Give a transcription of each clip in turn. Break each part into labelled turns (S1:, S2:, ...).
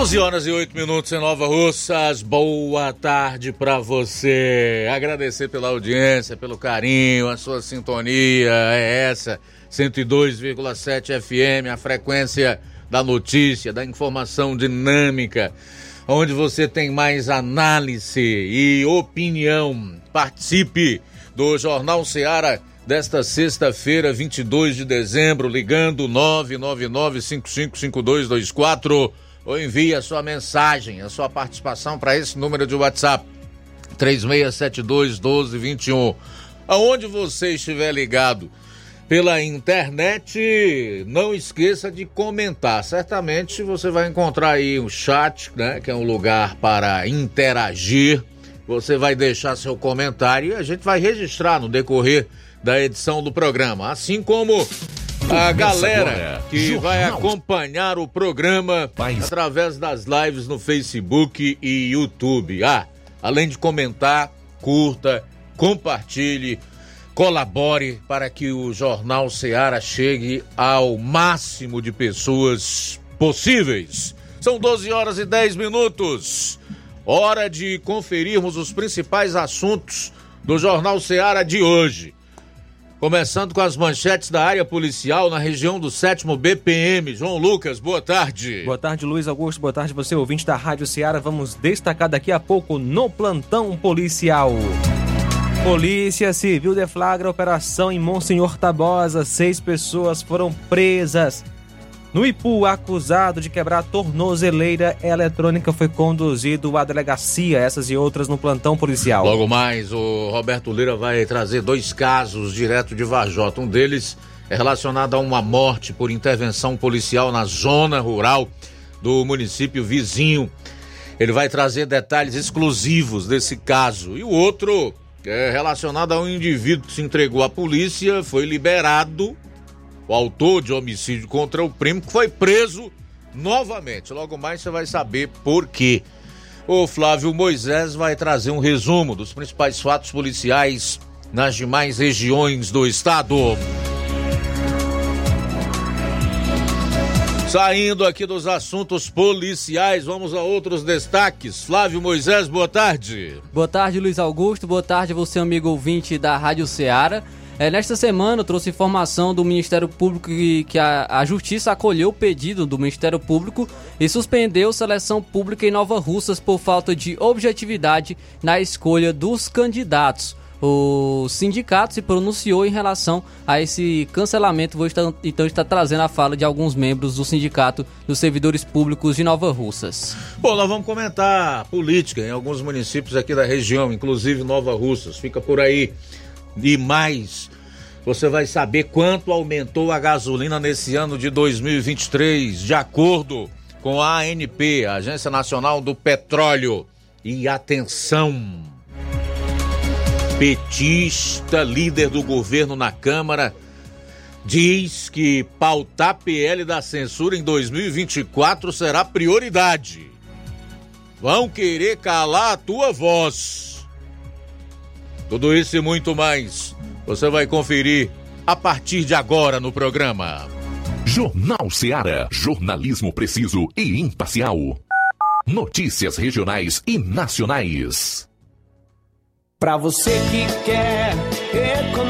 S1: 12 horas e 8 minutos em Nova Russas. Boa tarde para você. Agradecer pela audiência, pelo carinho, a sua sintonia é essa. 102,7 FM, a frequência da notícia, da informação dinâmica, onde você tem mais análise e opinião. Participe do Jornal Seara desta sexta-feira, 22 de dezembro, ligando 999 555224 ou envie a sua mensagem, a sua participação para esse número de WhatsApp 3672 1221. Aonde você estiver ligado pela internet, não esqueça de comentar. Certamente você vai encontrar aí o um chat, né, que é um lugar para interagir. Você vai deixar seu comentário e a gente vai registrar no decorrer da edição do programa, assim como a galera que vai acompanhar o programa através das lives no Facebook e YouTube. Ah, além de comentar, curta, compartilhe, colabore para que o Jornal Seara chegue ao máximo de pessoas possíveis. São 12 horas e 10 minutos. Hora de conferirmos os principais assuntos do Jornal Seara de hoje. Começando com as manchetes da área policial na região do 7 BPM. João Lucas, boa tarde.
S2: Boa tarde, Luiz Augusto. Boa tarde, você ouvinte da Rádio Ceará. Vamos destacar daqui a pouco no plantão policial. Polícia Civil deflagra operação em Monsenhor Tabosa. Seis pessoas foram presas no Ipu, acusado de quebrar tornozeleira eletrônica foi conduzido à delegacia, essas e outras no plantão policial.
S1: Logo mais, o Roberto Lira vai trazer dois casos direto de Vajota. Um deles é relacionado a uma morte por intervenção policial na zona rural do município vizinho. Ele vai trazer detalhes exclusivos desse caso. E o outro é relacionado a um indivíduo que se entregou à polícia, foi liberado o autor de homicídio contra o primo, que foi preso novamente. Logo mais você vai saber por quê. O Flávio Moisés vai trazer um resumo dos principais fatos policiais nas demais regiões do estado. Saindo aqui dos assuntos policiais, vamos a outros destaques. Flávio Moisés, boa tarde.
S3: Boa tarde, Luiz Augusto. Boa tarde, você, amigo ouvinte da Rádio Ceará. É, nesta semana, eu trouxe informação do Ministério Público que, que a, a, Justiça acolheu o pedido do Ministério Público e suspendeu seleção pública em Nova Russas por falta de objetividade na escolha dos candidatos. O sindicato se pronunciou em relação a esse cancelamento. Vou estar, então estar trazendo a fala de alguns membros do Sindicato dos Servidores Públicos de Nova Russas.
S1: Bom, nós vamos comentar política em alguns municípios aqui da região, inclusive Nova Russas. Fica por aí e mais. Você vai saber quanto aumentou a gasolina nesse ano de 2023, de acordo com a ANP, a Agência Nacional do Petróleo. E atenção! Petista, líder do governo na Câmara, diz que pautar PL da censura em 2024 será prioridade. Vão querer calar a tua voz. Tudo isso e muito mais você vai conferir a partir de agora no programa.
S4: Jornal Seara. Jornalismo preciso e imparcial. Notícias regionais e nacionais.
S5: Para você que quer economizar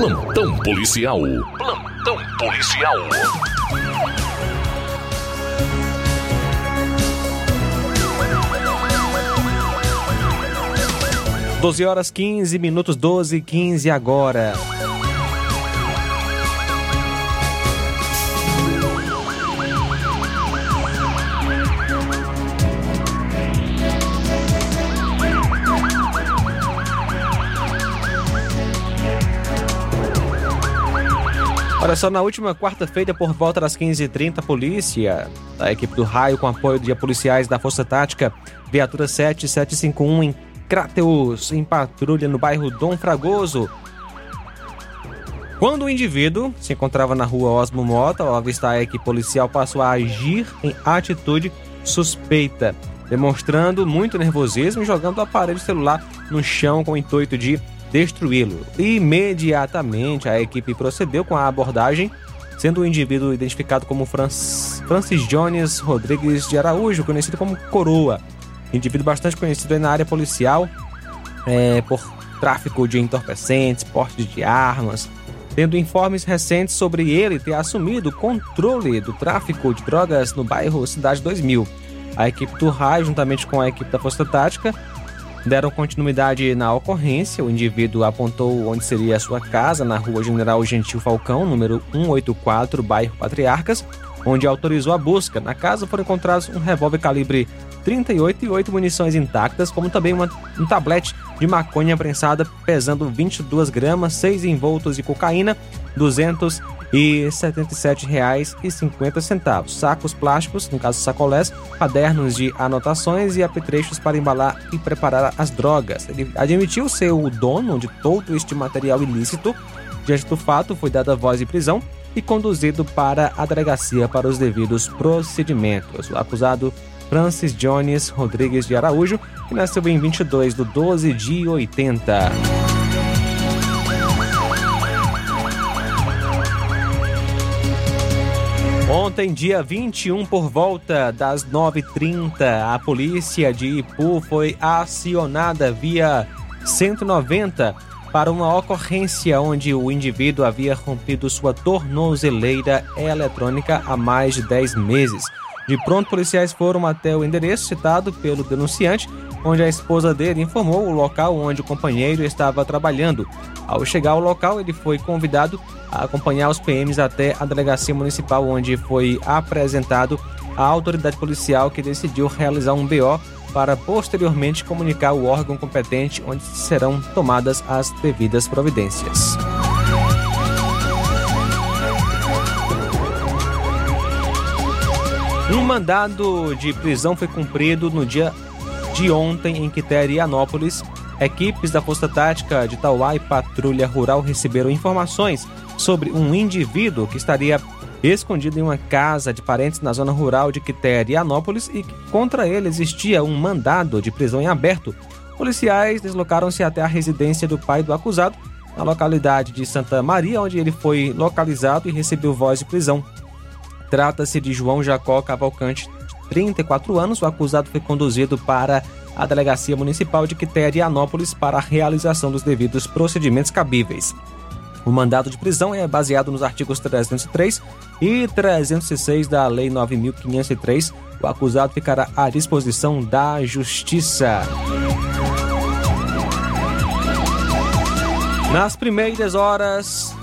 S4: Plantão policial. Plantão policial.
S2: Doze horas 15 minutos, 12 e 15 agora. Olha só, na última quarta-feira, por volta das 15h30, a polícia, a equipe do raio, com apoio de policiais da Força Tática, viatura 7751 em Crateus, em patrulha no bairro Dom Fragoso. Quando o indivíduo se encontrava na rua Osmo Mota, ao avistar a equipe policial, passou a agir em atitude suspeita, demonstrando muito nervosismo e jogando o aparelho celular no chão com o intuito de destruí-lo. Imediatamente a equipe procedeu com a abordagem, sendo o indivíduo identificado como Francis Jones Rodrigues de Araújo, conhecido como Coroa. Indivíduo bastante conhecido na área policial é, por tráfico de entorpecentes, porte de armas, tendo informes recentes sobre ele ter assumido o controle do tráfico de drogas no bairro Cidade 2000. A equipe do RAI, juntamente com a equipe da Força Tática, deram continuidade na ocorrência. O indivíduo apontou onde seria a sua casa, na rua General Gentil Falcão, número 184, bairro Patriarcas, onde autorizou a busca. Na casa foram encontrados um revólver calibre 38 e 8 munições intactas, como também uma, um tablete de maconha prensada pesando 22 gramas, 6 envoltos de cocaína, 200 e R$ 77,50. Sacos plásticos, no caso sacolés, cadernos de anotações e apetrechos para embalar e preparar as drogas. Ele admitiu ser o dono de todo este material ilícito. Diante do fato, foi dada voz de prisão e conduzido para a delegacia para os devidos procedimentos. O acusado Francis Jones Rodrigues de Araújo, que nasceu em 22 de 12 de 80. Ontem, dia 21, por volta das 9h30, a polícia de Ipu foi acionada via 190 para uma ocorrência onde o indivíduo havia rompido sua tornozeleira eletrônica há mais de 10 meses. De pronto, policiais foram até o endereço citado pelo denunciante, onde a esposa dele informou o local onde o companheiro estava trabalhando. Ao chegar ao local, ele foi convidado a acompanhar os PMs até a delegacia municipal, onde foi apresentado à autoridade policial que decidiu realizar um BO para posteriormente comunicar o órgão competente onde serão tomadas as devidas providências. Um mandado de prisão foi cumprido no dia de ontem em Quiterianópolis. Equipes da Força Tática de Tauá e Patrulha Rural receberam informações sobre um indivíduo que estaria escondido em uma casa de parentes na zona rural de Quiterianópolis e contra ele existia um mandado de prisão em aberto. Policiais deslocaram-se até a residência do pai do acusado, na localidade de Santa Maria, onde ele foi localizado e recebeu voz de prisão. Trata-se de João Jacó Cavalcante, de 34 anos. O acusado foi conduzido para a Delegacia Municipal de Quiterianópolis para a realização dos devidos procedimentos cabíveis. O mandado de prisão é baseado nos artigos 303 e 306 da Lei 9.503. O acusado ficará à disposição da Justiça. Nas primeiras horas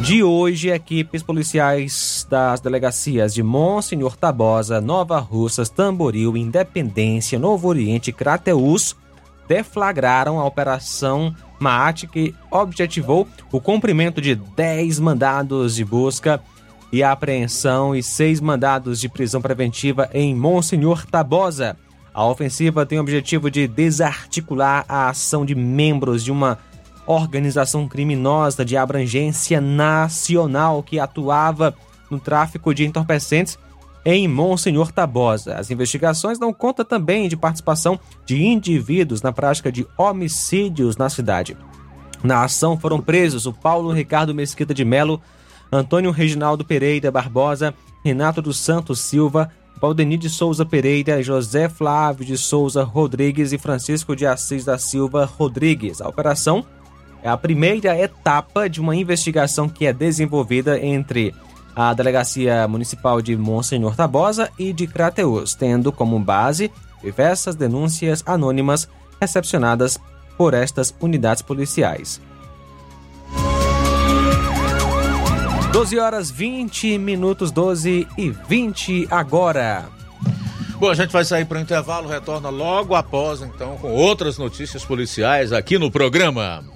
S2: de hoje, equipes policiais das delegacias de Monsenhor Tabosa, Nova Russas, Tamboril, Independência, Novo Oriente e Crateús deflagraram a Operação Maat, que objetivou o cumprimento de 10 mandados de busca e apreensão e seis mandados de prisão preventiva em Monsenhor Tabosa. A ofensiva tem o objetivo de desarticular a ação de membros de uma organização criminosa de abrangência nacional que atuava no tráfico de entorpecentes em Monsenhor Tabosa. As investigações dão conta também de participação de indivíduos na prática de homicídios na cidade. Na ação foram presos o Paulo Ricardo Mesquita de Melo, Antônio Reginaldo Pereira Barbosa, Renato dos Santos Silva, Valdenir de Souza Pereira, José Flávio de Souza Rodrigues e Francisco de Assis da Silva Rodrigues. A operação é a primeira etapa de uma investigação que é desenvolvida entre a Delegacia Municipal de Monsenhor Tabosa e de Crateus, tendo como base diversas denúncias anônimas recepcionadas por estas unidades policiais. 12 horas 20 minutos, 12 e 20 agora.
S1: Bom, a gente vai sair para o intervalo, retorna logo após, então, com outras notícias policiais aqui no programa.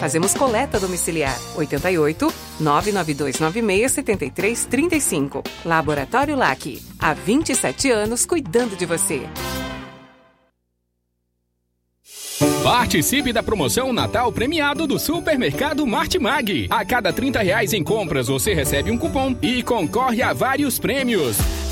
S6: Fazemos coleta domiciliar 88 99296 7335. Laboratório LAC. Há 27 anos cuidando de você.
S7: Participe da promoção Natal premiado do Supermercado Martimag. A cada 30 reais em compras, você recebe um cupom e concorre a vários prêmios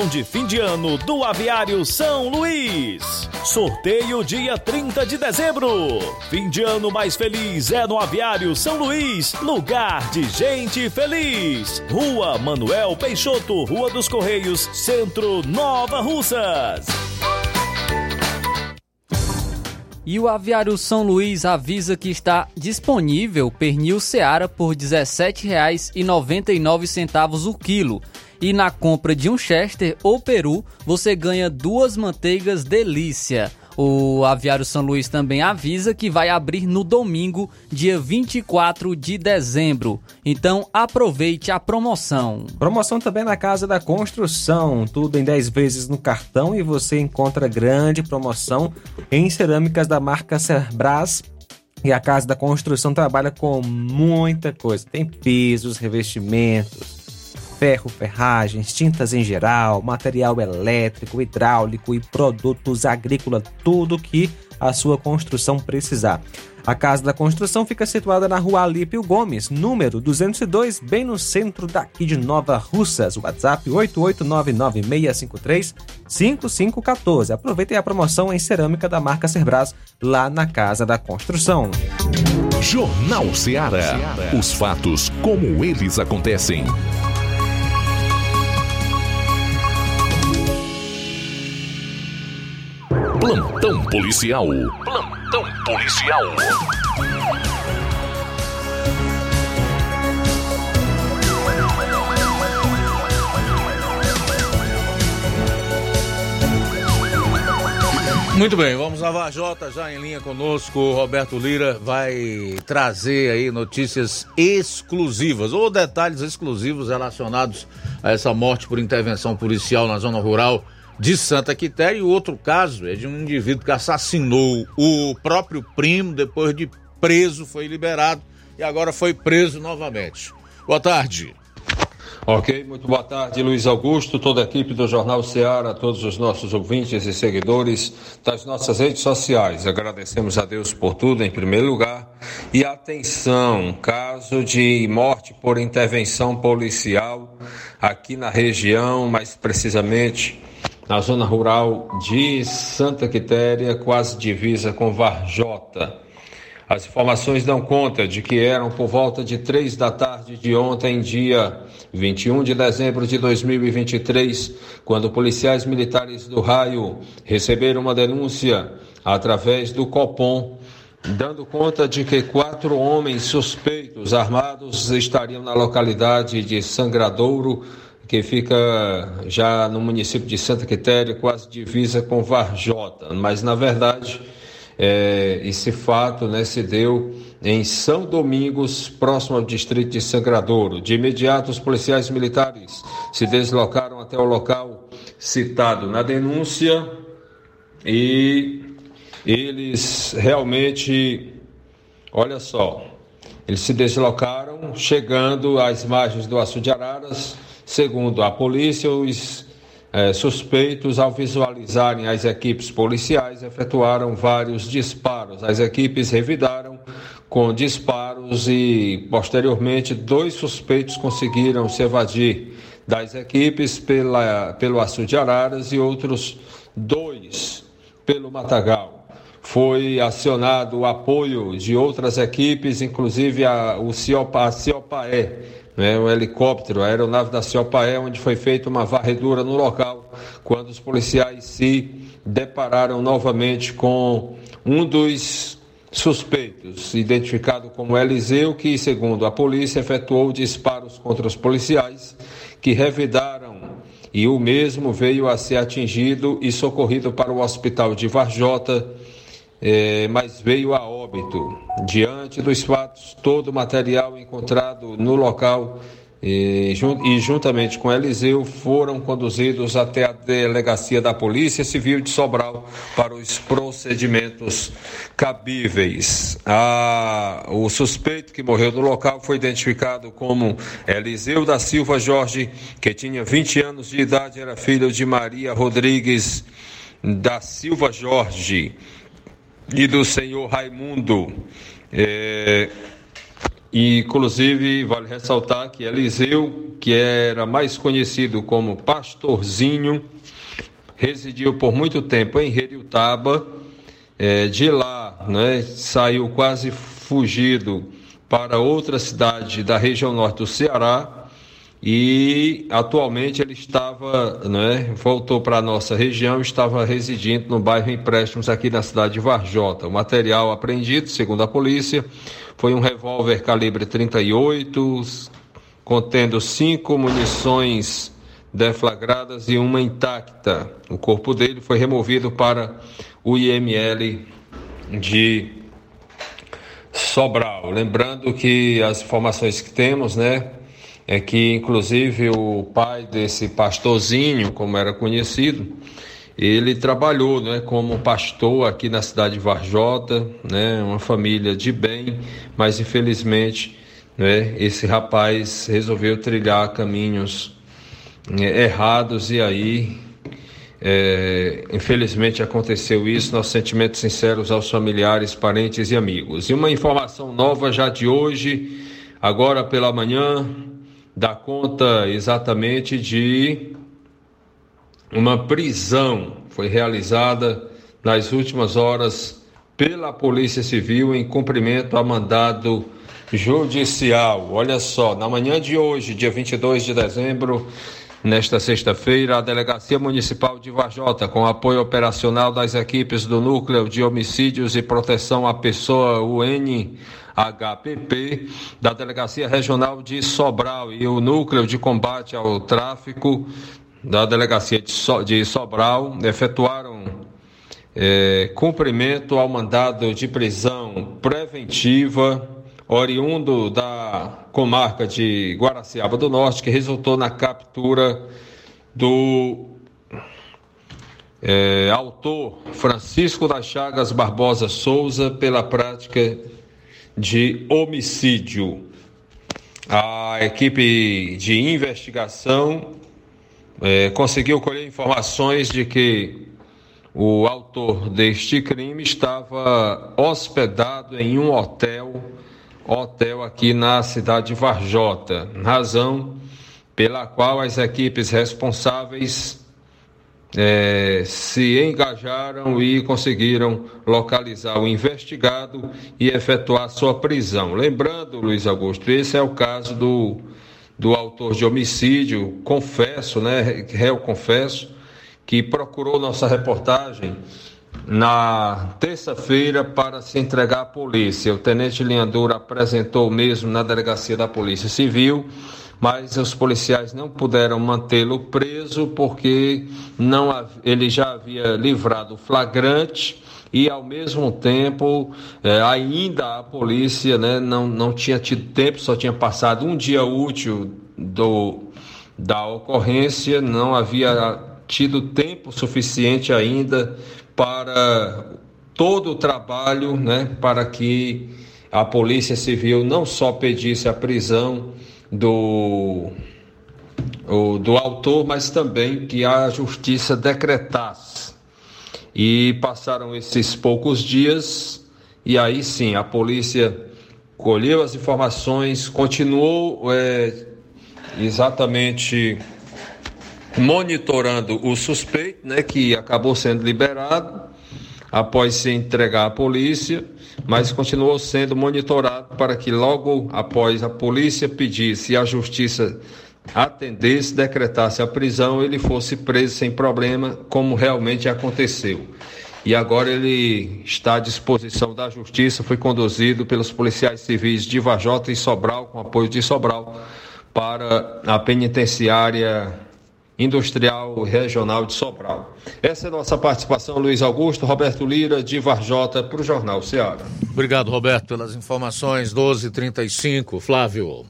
S8: de fim de ano do Aviário São Luís. Sorteio dia 30 de dezembro. Fim de ano mais feliz é no Aviário São Luís, lugar de gente feliz. Rua Manuel Peixoto, Rua dos Correios, Centro Nova Russas.
S3: E o Aviário São Luís avisa que está disponível pernil Seara por R$ 17,99 o quilo. E na compra de um Chester ou Peru, você ganha duas manteigas delícia. O Aviário São Luís também avisa que vai abrir no domingo, dia 24 de dezembro. Então aproveite a promoção.
S2: Promoção também na Casa da Construção, tudo em 10 vezes no cartão e você encontra grande promoção em cerâmicas da marca Cerbras e a Casa da Construção trabalha com muita coisa. Tem pisos, revestimentos, ferro, ferragens, tintas em geral, material elétrico, hidráulico e produtos agrícolas, tudo que a sua construção precisar. A Casa da Construção fica situada na rua Alípio Gomes, número 202, bem no centro daqui de Nova Russas. WhatsApp 88996535514. Aproveitem a promoção em cerâmica da marca Cerbras lá na Casa da Construção.
S4: Jornal Ceará. Os fatos como eles acontecem. Plantão policial. Plantão policial.
S1: Muito bem, vamos a Vajota já em linha conosco. O Roberto Lira vai trazer aí notícias exclusivas ou detalhes exclusivos relacionados a essa morte por intervenção policial na zona rural de Santa Quitéria. E o outro caso é de um indivíduo que assassinou o próprio primo, depois de preso, foi liberado e agora foi preso novamente. Boa tarde.
S9: Ok, muito boa tarde, Luiz Augusto, toda a equipe do Jornal Ceará, todos os nossos ouvintes e seguidores das nossas redes sociais. Agradecemos a Deus por tudo, em primeiro lugar. E atenção, caso de morte por intervenção policial aqui na região, mais precisamente na zona rural de Santa Quitéria, quase divisa com Varjota. As informações dão conta de que eram por volta de três da tarde de ontem, dia 21 de dezembro de 2023, quando policiais militares do raio receberam uma denúncia através do Copom, dando conta de que quatro homens suspeitos armados estariam na localidade de Sangradouro, que fica já no município de Santa Quitéria, quase divisa com Varjota. Mas, na verdade, é, esse fato né, se deu em São Domingos, próximo ao distrito de Sangradouro. De imediato, os policiais militares se deslocaram até o local citado na denúncia e eles realmente, olha só, eles se deslocaram, chegando às margens do Açu de Araras. Segundo a polícia, os eh, suspeitos, ao visualizarem as equipes policiais, efetuaram vários disparos. As equipes revidaram com disparos e, posteriormente, dois suspeitos conseguiram se evadir das equipes pela, pelo Açu de Araras e outros dois pelo Matagal. Foi acionado o apoio de outras equipes, inclusive a, o Ciopa, a Ciopaé, né, o helicóptero, a aeronave da Ciopaé, onde foi feita uma varredura no local, quando os policiais se depararam novamente com um dos suspeitos, identificado como Eliseu, que, segundo a polícia, efetuou disparos contra os policiais, que revidaram e o mesmo veio a ser atingido e socorrido para o hospital de Varjota, eh, mas veio a óbito. Diante dos fatos, todo o material encontrado no local e, juntamente com Eliseu foram conduzidos até a delegacia da Polícia Civil de Sobral para os procedimentos cabíveis. A, o suspeito que morreu no local foi identificado como Eliseu da Silva Jorge, que tinha 20 anos de idade, era filho de Maria Rodrigues da Silva Jorge e do senhor Raimundo. É, inclusive, vale ressaltar que Eliseu, que era mais conhecido como Pastorzinho, residiu por muito tempo em Reriutaba. É, de lá, né, saiu quase fugido para outra cidade da região norte do Ceará e atualmente ele estava, né, voltou para a nossa região, estava residindo no bairro Empréstimos aqui na cidade de Varjota. O material apreendido, segundo a polícia, foi um revólver calibre 38, contendo cinco munições deflagradas e uma intacta. O corpo dele foi removido para o IML de Sobral. Lembrando que as informações que temos, né, é que inclusive o pai desse pastorzinho, como era conhecido, ele trabalhou né, como pastor aqui na cidade de Varjota, né, uma família de bem, mas infelizmente né, esse rapaz resolveu trilhar caminhos é, errados e aí, é, infelizmente aconteceu isso. Nossos sentimentos sinceros aos familiares, parentes e amigos. E uma informação nova já de hoje, agora pela manhã, dá conta exatamente de uma prisão foi realizada nas últimas horas pela Polícia Civil em cumprimento a mandado judicial. Olha só, na manhã de hoje, dia 22 de dezembro, nesta sexta-feira, a Delegacia Municipal de Vajota, com apoio operacional das equipes do Núcleo de Homicídios e Proteção à Pessoa UNHPP, da Delegacia Regional de Sobral e o Núcleo de Combate ao Tráfico da delegacia de, so, de Sobral efetuaram é, cumprimento ao mandado de prisão preventiva oriundo da comarca de Guaraciaba do Norte, que resultou na captura do é, autor Francisco das Chagas Barbosa Souza pela prática de homicídio. A equipe de investigação é, conseguiu colher informações de que o autor deste crime estava hospedado em um hotel, hotel aqui na cidade de Varjota, razão pela qual as equipes responsáveis é, se engajaram e conseguiram localizar o investigado e efetuar sua prisão. Lembrando, Luiz Augusto, esse é o caso do do autor de homicídio, confesso, né, réu confesso, que procurou nossa reportagem na terça-feira para se entregar à polícia. O tenente Linhandura apresentou mesmo na delegacia da Polícia Civil, mas os policiais não puderam mantê-lo preso porque não ele já havia livrado flagrante e ao mesmo tempo é, ainda a polícia né, não, não tinha tido tempo, só tinha passado um dia útil do, da ocorrência, não havia tido tempo suficiente ainda para todo o trabalho né, para que a Polícia Civil não só pedisse a prisão do o, do autor, mas também que a justiça decretasse. E passaram esses poucos dias, e aí sim a polícia colheu as informações, continuou é, exatamente monitorando o suspeito, né, que acabou sendo liberado após se entregar à polícia, mas continuou sendo monitorado para que logo após a polícia pedisse e a justiça atendesse, decretasse a prisão, ele fosse preso sem problema, como realmente aconteceu. E agora ele está à disposição da justiça, foi conduzido pelos policiais civis de Vajota e Sobral, com apoio de Sobral, para a penitenciária industrial regional de Sobral. Essa é a nossa participação, Luiz Augusto, Roberto Lira, de Varjota, para o Jornal Ceará.
S1: Obrigado, Roberto, pelas informações. 12h35, Flávio.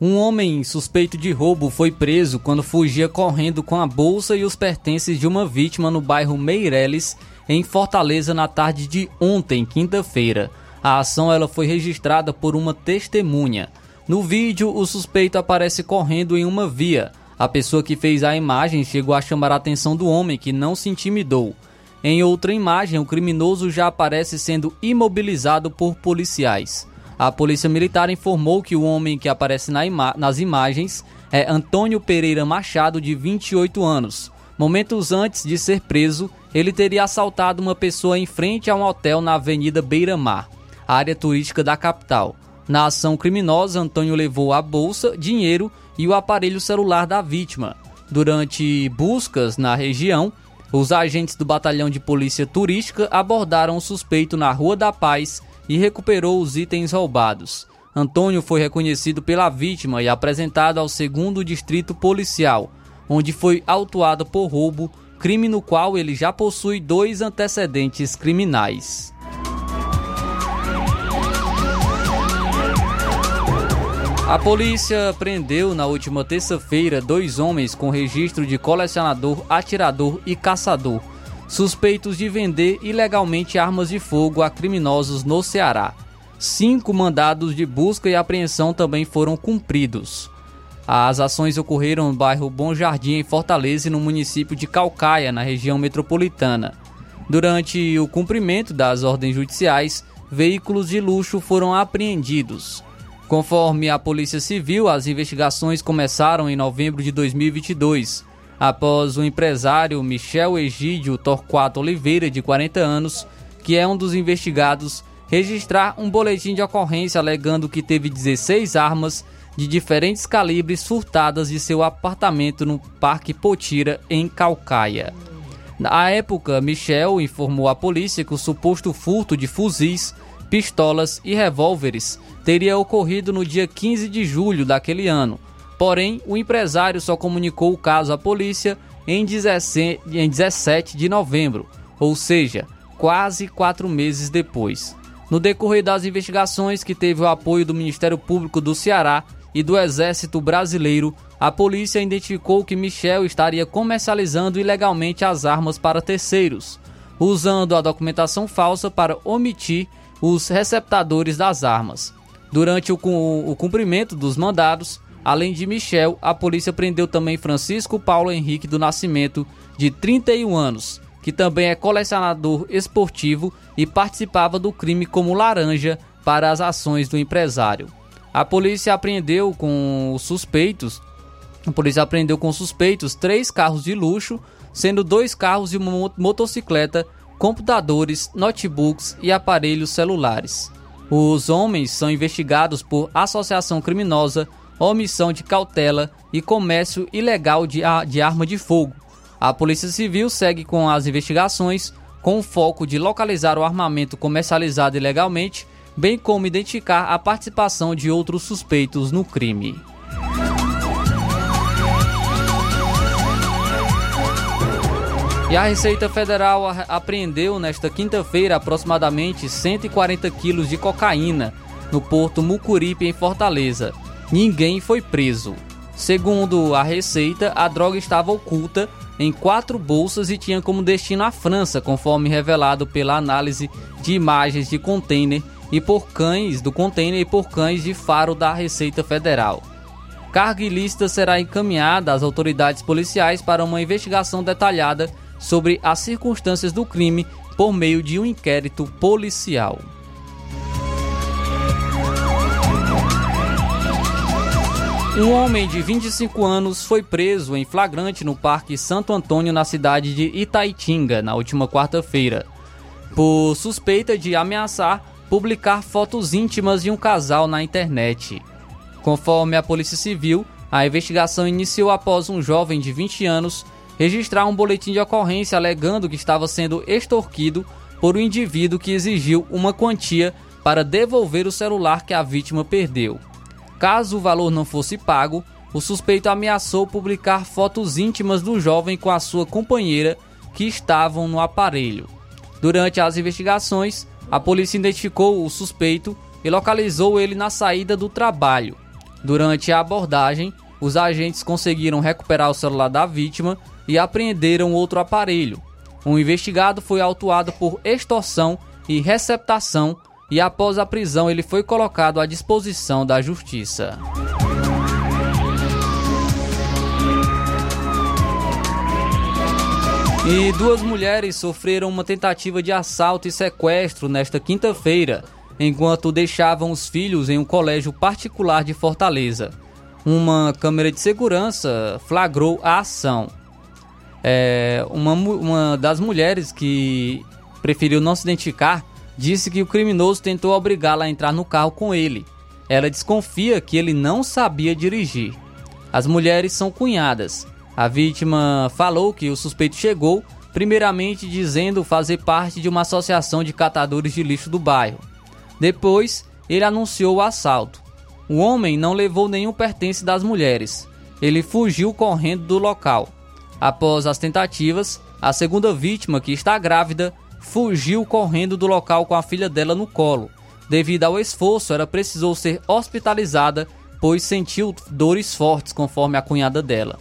S3: Um homem suspeito de roubo foi preso quando fugia correndo com a bolsa e os pertences de uma vítima no bairro Meireles, em Fortaleza, na tarde de ontem, quinta-feira. A ação ela foi registrada por uma testemunha. No vídeo, o suspeito aparece correndo em uma via. A pessoa que fez a imagem chegou a chamar a atenção do homem, que não se intimidou. Em outra imagem, o criminoso já aparece sendo imobilizado por policiais. A Polícia Militar informou que o homem que aparece na ima nas imagens é Antônio Pereira Machado, de 28 anos. Momentos antes de ser preso, ele teria assaltado uma pessoa em frente a um hotel na Avenida Beira Mar, área turística da capital. Na ação criminosa, Antônio levou a bolsa, dinheiro e o aparelho celular da vítima. Durante buscas na região, os agentes do Batalhão de Polícia Turística abordaram o suspeito na Rua da Paz e recuperou os itens roubados. Antônio foi reconhecido pela vítima e apresentado ao segundo distrito policial, onde foi autuado por roubo, crime no qual ele já possui dois antecedentes criminais. A polícia prendeu na última terça-feira dois homens com registro de colecionador, atirador e caçador suspeitos de vender ilegalmente armas de fogo a criminosos no Ceará. Cinco mandados de busca e apreensão também foram cumpridos. As ações ocorreram no bairro Bom Jardim, em Fortaleza, no município de Calcaia, na região metropolitana. Durante o cumprimento das ordens judiciais, veículos de luxo foram apreendidos. Conforme a Polícia Civil, as investigações começaram em novembro de 2022 após o empresário Michel Egídio Torquato Oliveira, de 40 anos, que é um dos investigados, registrar um boletim de ocorrência alegando que teve 16 armas de diferentes calibres furtadas de seu apartamento no Parque Potira, em Calcaia. Na época, Michel informou à polícia que o suposto furto de fuzis, pistolas e revólveres teria ocorrido no dia 15 de julho daquele ano, Porém, o empresário só comunicou o caso à polícia em 17 de novembro, ou seja, quase quatro meses depois. No decorrer das investigações, que teve o apoio do Ministério Público do Ceará e do Exército Brasileiro, a polícia identificou que Michel estaria comercializando ilegalmente as armas para terceiros, usando a documentação falsa para omitir os receptadores das armas. Durante o, o cumprimento dos mandados, Além de Michel, a polícia prendeu também Francisco Paulo Henrique do Nascimento, de 31 anos, que também é colecionador esportivo e participava do crime como laranja para as ações do empresário. A polícia apreendeu com os suspeitos. A polícia apreendeu com suspeitos três carros de luxo, sendo dois carros e uma motocicleta, computadores, notebooks e aparelhos celulares. Os homens são investigados por associação criminosa omissão de cautela e comércio ilegal de, de arma de fogo. A Polícia Civil segue com as investigações com o foco de localizar o armamento comercializado ilegalmente, bem como identificar a participação de outros suspeitos no crime. E a Receita Federal apreendeu nesta quinta-feira aproximadamente 140 quilos de cocaína no porto Mucuripe, em Fortaleza ninguém foi preso. Segundo a Receita, a droga estava oculta em quatro bolsas e tinha como destino a França, conforme revelado pela análise de imagens de container e por cães do container e por cães de faro da Receita Federal. carga ilícita será encaminhada às autoridades policiais para uma investigação detalhada sobre as circunstâncias do crime por meio de um inquérito policial. Um homem de 25 anos foi preso em flagrante no Parque Santo Antônio, na cidade de Itaitinga, na última quarta-feira, por suspeita de ameaçar publicar fotos íntimas de um casal na internet. Conforme a Polícia Civil, a investigação iniciou após um jovem de 20 anos registrar um boletim de ocorrência alegando que estava sendo extorquido por um indivíduo que exigiu uma quantia para devolver o celular que a vítima perdeu. Caso o valor não fosse pago, o suspeito ameaçou publicar fotos íntimas do jovem com a sua companheira que estavam no aparelho. Durante as investigações, a polícia identificou o suspeito e localizou ele na saída do trabalho. Durante a abordagem, os agentes conseguiram recuperar o celular da vítima e apreenderam outro aparelho. Um investigado foi autuado por extorsão e receptação e após a prisão ele foi colocado à disposição da justiça. E duas mulheres sofreram uma tentativa de assalto e sequestro nesta quinta-feira, enquanto deixavam os filhos em um colégio particular de Fortaleza. Uma câmera de segurança flagrou a ação. É, uma, uma das mulheres que preferiu não se identificar disse que o criminoso tentou obrigá-la a entrar no carro com ele. Ela desconfia que ele não sabia dirigir. As mulheres são cunhadas. A vítima falou que o suspeito chegou, primeiramente dizendo fazer parte de uma associação de catadores de lixo do bairro. Depois, ele anunciou o assalto. O homem não levou nenhum pertence das mulheres. Ele fugiu correndo do local. Após as tentativas, a segunda vítima, que está grávida, fugiu correndo do local com a filha dela no colo. Devido ao esforço, ela precisou ser hospitalizada, pois sentiu dores fortes, conforme a cunhada dela.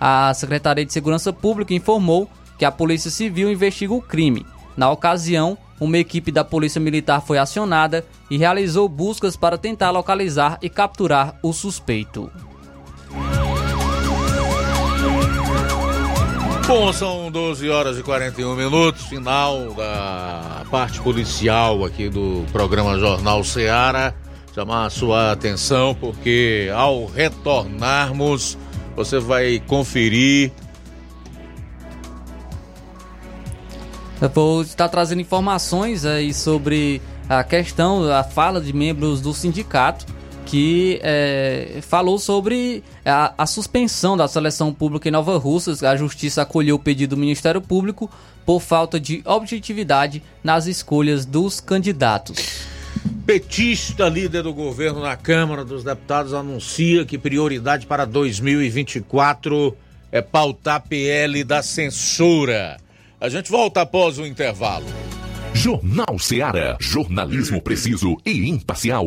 S3: A Secretaria de Segurança Pública informou que a Polícia Civil investiga o crime. Na ocasião, uma equipe da Polícia Militar foi acionada e realizou buscas para tentar localizar e capturar o suspeito.
S1: Bom, são 12 horas e 41 minutos, final da parte policial aqui do programa Jornal Seara. Chamar a sua atenção porque ao retornarmos você vai conferir.
S3: Eu vou estar trazendo informações aí sobre a questão, a fala de membros do sindicato que é, falou sobre a, a, suspensão da seleção pública em Nova Russas. A justiça acolheu o pedido do Ministério Público por falta de objetividade nas escolhas dos candidatos.
S1: Petista, líder do governo na Câmara dos Deputados, anuncia que prioridade para 2024 é pautar PL da censura. A gente volta após o intervalo.
S4: Jornal Seara. Jornalismo preciso e imparcial.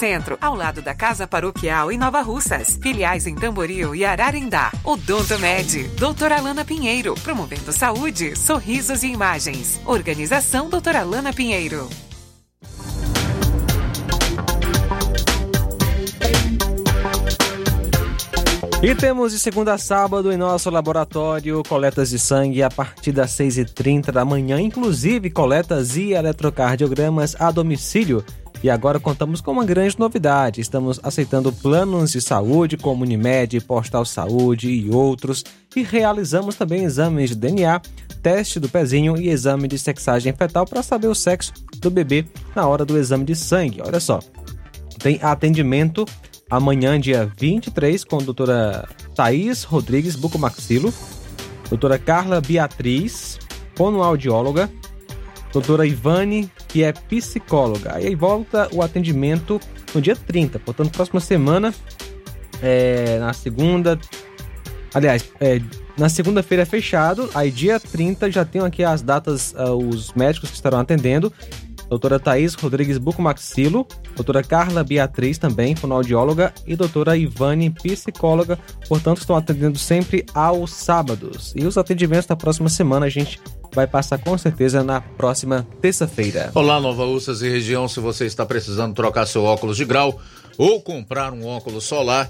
S6: Centro, ao lado da Casa Paroquial em Nova Russas. Filiais em Tamboril e Ararindá. Odonto Med, doutora Alana Pinheiro, promovendo saúde, sorrisos e imagens. Organização doutora Alana Pinheiro.
S2: E temos de segunda a sábado em nosso laboratório coletas de sangue a partir das 6h30 da manhã, inclusive coletas e eletrocardiogramas a domicílio. E agora contamos com uma grande novidade: estamos aceitando planos de saúde como Unimed, Postal Saúde e outros. E realizamos também exames de DNA, teste do pezinho e exame de sexagem fetal para saber o sexo do bebê na hora do exame de sangue. Olha só, tem atendimento amanhã, dia 23, com a doutora Thaís Rodrigues Bucomaxilo, doutora Carla Beatriz, fonoaudióloga, doutora Ivane, que é psicóloga. Aí volta o atendimento no dia 30, portanto, próxima semana, é, na segunda. Aliás, é, na segunda-feira é fechado, aí dia 30 já tenho aqui as datas, uh, os médicos que estarão atendendo doutora Thaís Rodrigues Bucomaxilo, doutora Carla Beatriz também, fonoaudióloga, e doutora Ivane, psicóloga, portanto estão atendendo sempre aos sábados. E os atendimentos da próxima semana a gente vai passar com certeza na próxima terça-feira.
S1: Olá, Nova Ursas e região, se você está precisando trocar seu óculos de grau ou comprar um óculos solar,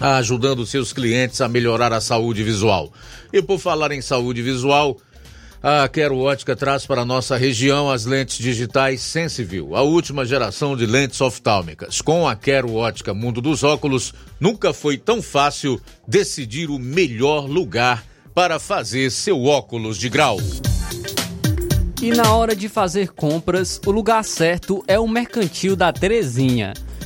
S1: ajudando seus clientes a melhorar a saúde visual. E por falar em saúde visual, a Quero Ótica traz para nossa região as lentes digitais Sensiview, a última geração de lentes oftálmicas. Com a Quero Ótica Mundo dos Óculos, nunca foi tão fácil decidir o melhor lugar para fazer seu óculos de grau.
S3: E na hora de fazer compras, o lugar certo é o Mercantil da Terezinha.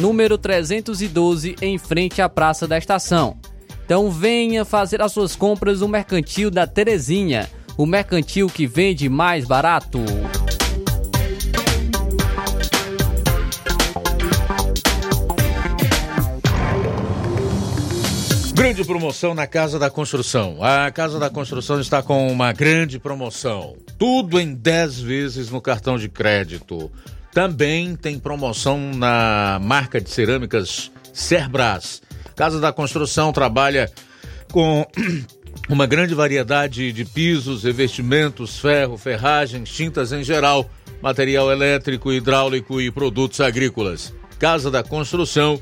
S3: número 312, em frente à Praça da Estação. Então venha fazer as suas compras no Mercantil da Terezinha, o mercantil que vende mais barato.
S1: Grande promoção na Casa da Construção. A Casa da Construção está com uma grande promoção. Tudo em 10 vezes no cartão de crédito. Também tem promoção na marca de cerâmicas Cerbras. Casa da Construção trabalha com uma grande variedade de pisos, revestimentos, ferro, ferragens, tintas em geral, material elétrico, hidráulico e produtos agrícolas. Casa da Construção,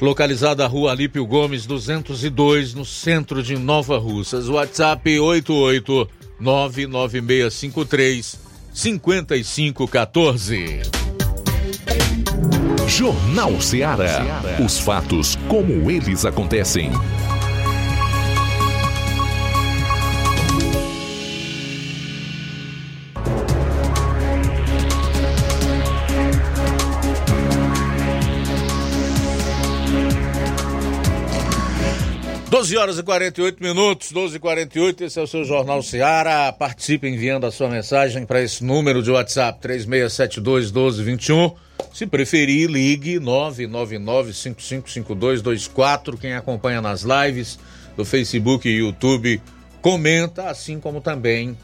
S1: localizada na Rua Alípio Gomes 202, no centro de Nova Russas. WhatsApp 88 99653 5514.
S4: Jornal Ceará. Os fatos como eles acontecem.
S1: Doze horas e 48 minutos, 12 e 48 esse é o seu Jornal Ceará. Participe enviando a sua mensagem para esse número de WhatsApp 3672 1221. Se preferir, ligue 999-555224. Quem acompanha nas lives do Facebook e YouTube, comenta, assim como também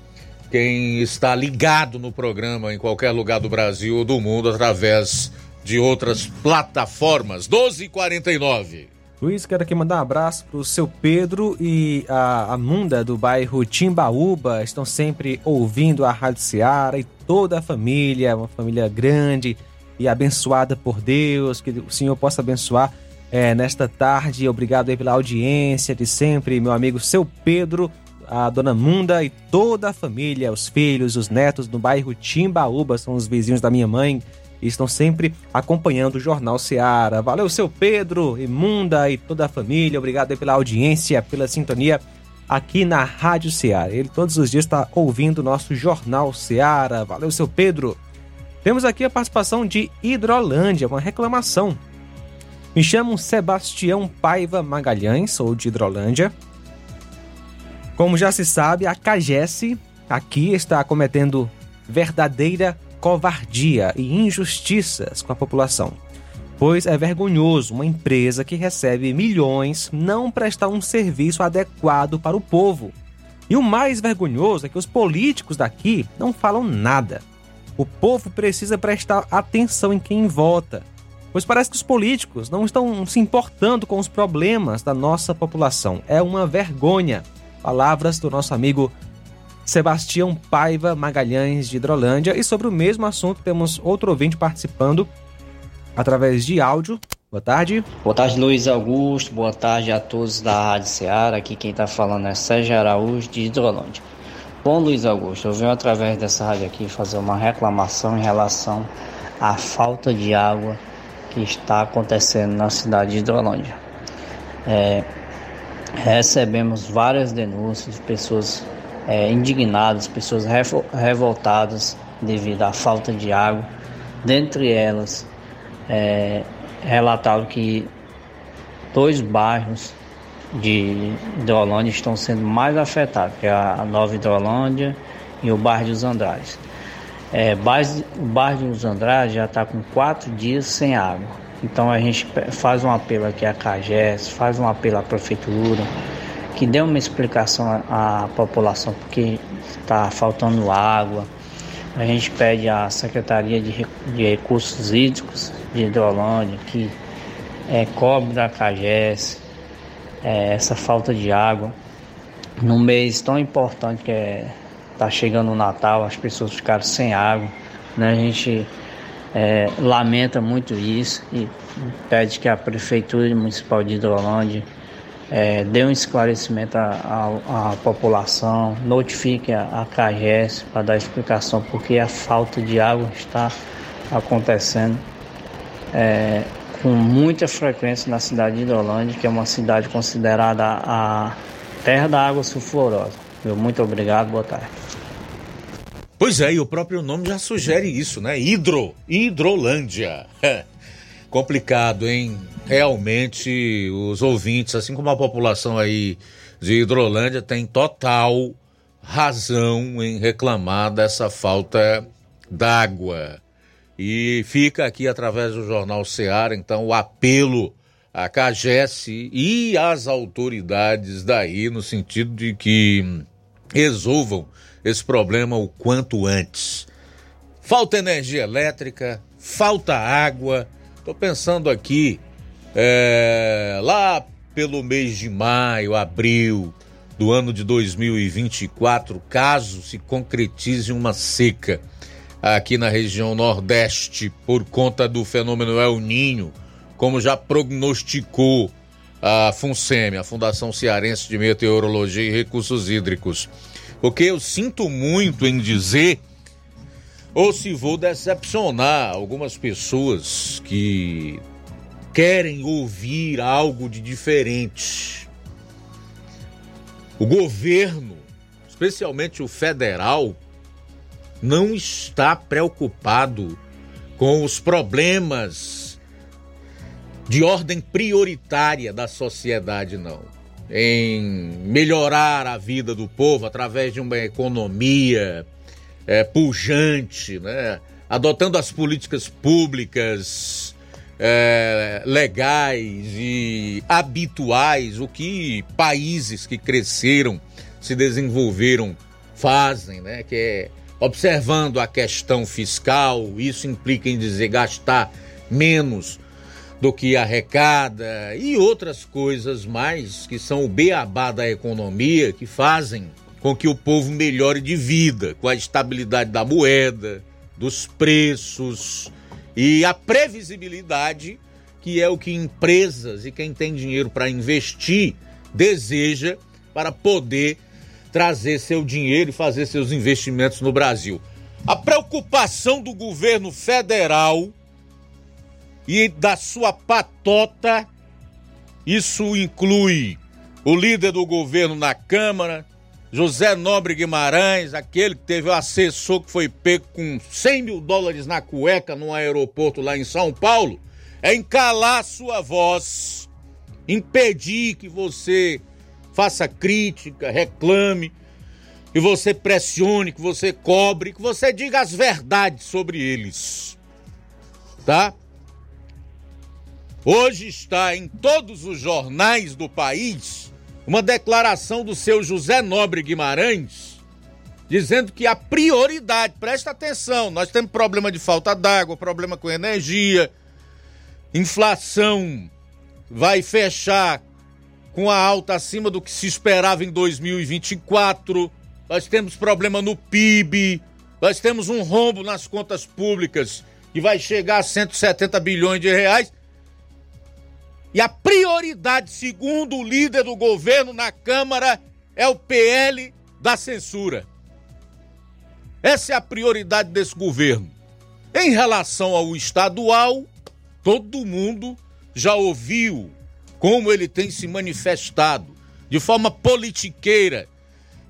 S1: quem está ligado no programa em qualquer lugar do Brasil ou do mundo através de outras plataformas. 12h49.
S2: Luiz, quero aqui mandar um abraço pro seu Pedro e a Amunda do bairro Timbaúba. Estão sempre ouvindo a Rádio Seara e toda a família, uma família grande e abençoada por Deus. Que o Senhor possa abençoar é, nesta tarde. Obrigado aí pela audiência de sempre, meu amigo seu Pedro, a dona Munda e toda a família, os filhos, os netos do bairro Timbaúba, são os vizinhos da minha mãe e estão sempre acompanhando o Jornal Seara. Valeu, seu Pedro, Imunda e toda a família. Obrigado pela audiência, pela sintonia aqui na Rádio Seara. Ele todos os dias está ouvindo o nosso Jornal Seara. Valeu, seu Pedro. Temos aqui a participação de Hidrolândia, uma reclamação. Me chamo Sebastião Paiva Magalhães, sou de Hidrolândia. Como já se sabe, a CAGES aqui está cometendo verdadeira covardia e injustiças com a população. Pois é vergonhoso uma empresa que recebe milhões não prestar um serviço adequado para o povo. E o mais vergonhoso é que os políticos daqui não falam nada. O povo precisa prestar atenção em quem vota, pois parece que os políticos não estão se importando com os problemas da nossa população. É uma vergonha. Palavras do nosso amigo Sebastião Paiva Magalhães de Hidrolândia. E sobre o mesmo assunto, temos outro ouvinte participando através de áudio. Boa tarde.
S10: Boa tarde, Luiz Augusto. Boa tarde a todos da Rádio Ceará. Aqui quem está falando é Sérgio Araújo de Hidrolândia. Bom, Luiz Augusto, eu venho através dessa rádio aqui fazer uma reclamação em relação à falta de água que está acontecendo na cidade de Hidrolândia. É, recebemos várias denúncias de pessoas é, indignadas, pessoas revoltadas devido à falta de água. Dentre elas, é, relataram que dois bairros de Hidrolândia estão sendo mais afetados, que é a Nova Hidrolândia e o bairro dos Andrades. É, o bairro dos Andrades já está com quatro dias sem água. Então a gente faz um apelo aqui à CAGES, faz um apelo à Prefeitura, que dê uma explicação à, população porque está faltando água. A gente pede à Secretaria de, Recursos Hídricos de Hidrolândia que é, cobre da CAGES é, essa falta de água. Num mês tão importante que é tá chegando o Natal, as pessoas ficaram sem água. Né? A gente é, lamenta muito isso e pede que a Prefeitura Municipal de Hidrolândia é, dê um esclarecimento à, população, notifique a, a CAGES para dar explicação porque a falta de água está acontecendo é, com muita frequência na cidade de Hidrolândia, que é uma cidade considerada a terra da água sulfurosa. Muito obrigado, boa tarde.
S1: Pois é, e o próprio nome já sugere isso, né? Hidro, Hidrolândia. Complicado, hein? Realmente os ouvintes, assim como a população aí de Hidrolândia, tem total razão em reclamar dessa falta d'água. E fica aqui através do Jornal Seara, então, o apelo à CAGES e às autoridades daí, no sentido de que resolvam esse problema o quanto antes. Falta energia elétrica, falta água. Estou pensando aqui é, lá pelo mês de maio, abril do ano de 2024, caso se concretize uma seca aqui na região Nordeste por conta do fenômeno El Ninho, como já prognosticou a FUNSEMI, a Fundação Cearense de Meteorologia e Recursos Hídricos. Porque eu sinto muito em dizer, ou se vou decepcionar algumas pessoas que querem ouvir algo de diferente. O governo, especialmente o federal, não está preocupado com os problemas de ordem prioritária da sociedade, não. Em melhorar a vida do povo através de uma economia é, pujante, né? adotando as políticas públicas é, legais e habituais, o que países que cresceram, se desenvolveram fazem, né? que é observando a questão fiscal, isso implica em dizer gastar menos do que arrecada e outras coisas mais que são o beabá da economia que fazem com que o povo melhore de vida, com a estabilidade da moeda, dos preços e a previsibilidade, que é o que empresas e quem tem dinheiro para investir deseja para poder trazer seu dinheiro e fazer seus investimentos no Brasil. A preocupação do governo federal e da sua patota. Isso inclui o líder do governo na Câmara, José Nobre Guimarães, aquele que teve o assessor que foi pego com 100 mil dólares na cueca no aeroporto lá em São Paulo, é encalar sua voz, impedir que você faça crítica, reclame, que você pressione, que você cobre, que você diga as verdades sobre eles. Tá? Hoje está em todos os jornais do país uma declaração do seu José Nobre Guimarães dizendo que a prioridade, presta atenção, nós temos problema de falta d'água, problema com energia, inflação vai fechar com a alta acima do que se esperava em 2024. Nós temos problema no PIB, nós temos um rombo nas contas públicas que vai chegar a 170 bilhões de reais e a prioridade, segundo o líder do governo na Câmara, é o PL da censura. Essa é a prioridade desse governo. Em relação ao estadual, todo mundo já ouviu como ele tem se manifestado de forma politiqueira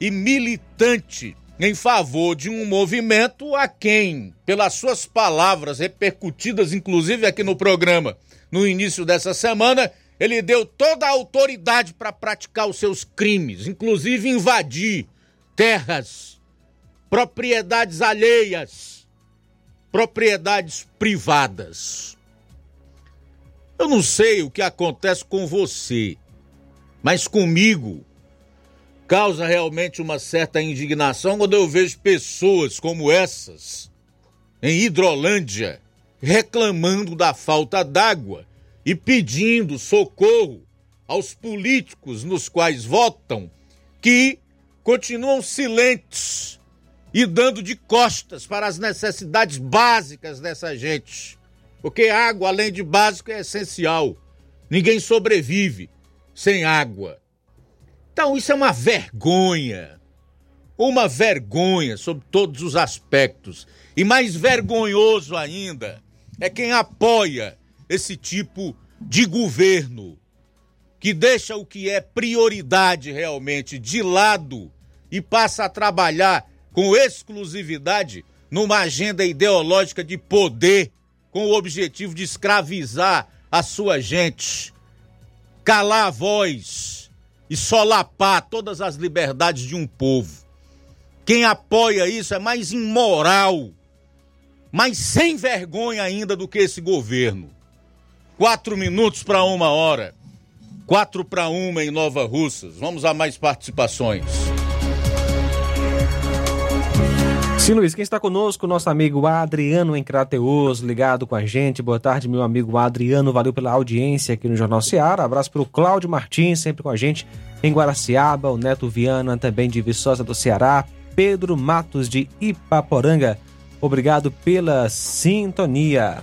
S1: e militante em favor de um movimento a quem, pelas suas palavras repercutidas inclusive aqui no programa, no início dessa semana, ele deu toda a autoridade para praticar os seus crimes, inclusive invadir terras, propriedades alheias, propriedades privadas. Eu não sei o que acontece com você, mas comigo causa realmente uma certa indignação quando eu vejo pessoas como essas em Hidrolândia reclamando da falta d'água e pedindo socorro aos políticos nos quais votam que continuam silentes e dando de costas para as necessidades básicas dessa gente. Porque água, além de básico, é essencial. Ninguém sobrevive sem água. Então, isso é uma vergonha. Uma vergonha sobre todos os aspectos. E mais vergonhoso ainda é quem apoia esse tipo de governo que deixa o que é prioridade realmente de lado e passa a trabalhar com exclusividade numa agenda ideológica de poder com o objetivo de escravizar a sua gente, calar a voz e solapar todas as liberdades de um povo. Quem apoia isso é mais imoral mas sem vergonha ainda do que esse governo. Quatro minutos para uma hora. Quatro para uma em Nova Russas. Vamos a mais participações.
S2: Sim, Luiz, quem está conosco, nosso amigo Adriano em ligado com a gente. Boa tarde, meu amigo Adriano. Valeu pela audiência aqui no Jornal Seara. Abraço para o Cláudio Martins, sempre com a gente em Guaraciaba. O Neto Viana, também de Viçosa do Ceará. Pedro Matos de Ipaporanga. Obrigado pela sintonia.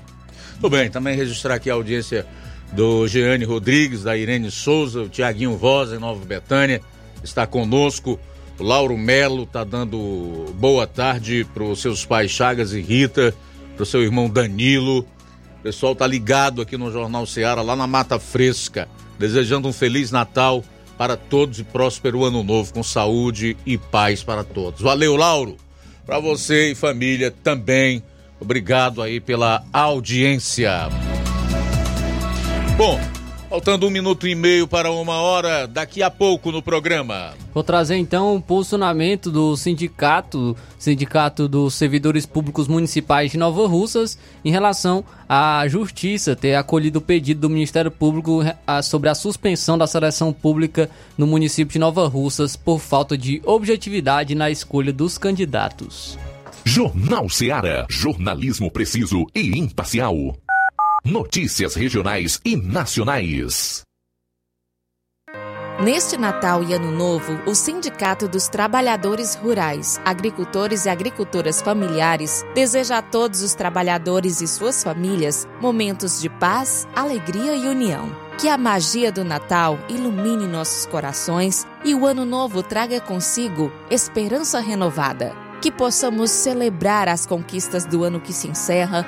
S1: Tudo bem, também registrar aqui a audiência do Jeane Rodrigues, da Irene Souza, o Tiaguinho Voz, em Nova Betânia, está conosco O Lauro Melo tá dando boa tarde para os seus pais Chagas e Rita, para o seu irmão Danilo. O pessoal tá ligado aqui no Jornal Ceará, lá na Mata Fresca, desejando um feliz Natal para todos e próspero ano novo, com saúde e paz para todos. Valeu, Lauro. Para você e família também. Obrigado aí pela audiência. Bom, faltando um minuto e meio para uma hora, daqui a pouco no programa.
S3: Vou trazer então o posicionamento do sindicato, Sindicato dos Servidores Públicos Municipais de Nova Russas, em relação à Justiça ter acolhido o pedido do Ministério Público sobre a suspensão da seleção pública no município de Nova Russas por falta de objetividade na escolha dos candidatos.
S4: Jornal Ceará, jornalismo preciso e imparcial. Notícias regionais e nacionais.
S11: Neste Natal e Ano Novo, o Sindicato dos Trabalhadores Rurais, Agricultores e Agricultoras Familiares deseja a todos os trabalhadores e suas famílias momentos de paz, alegria e união. Que a magia do Natal ilumine nossos corações e o Ano Novo traga consigo esperança renovada. Que possamos celebrar as conquistas do ano que se encerra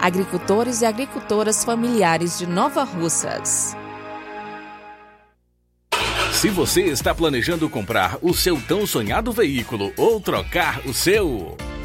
S11: agricultores e agricultoras familiares de Nova Russas.
S7: Se você está planejando comprar o seu tão sonhado veículo ou trocar o seu,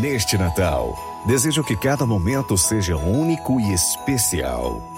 S12: Neste Natal, desejo que cada momento seja único e especial.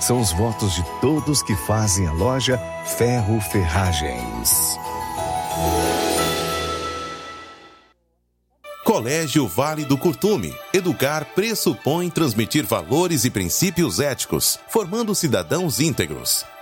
S12: são os votos de todos que fazem a loja Ferro Ferragens.
S13: Colégio Vale do Curtume. Educar pressupõe transmitir valores e princípios éticos, formando cidadãos íntegros.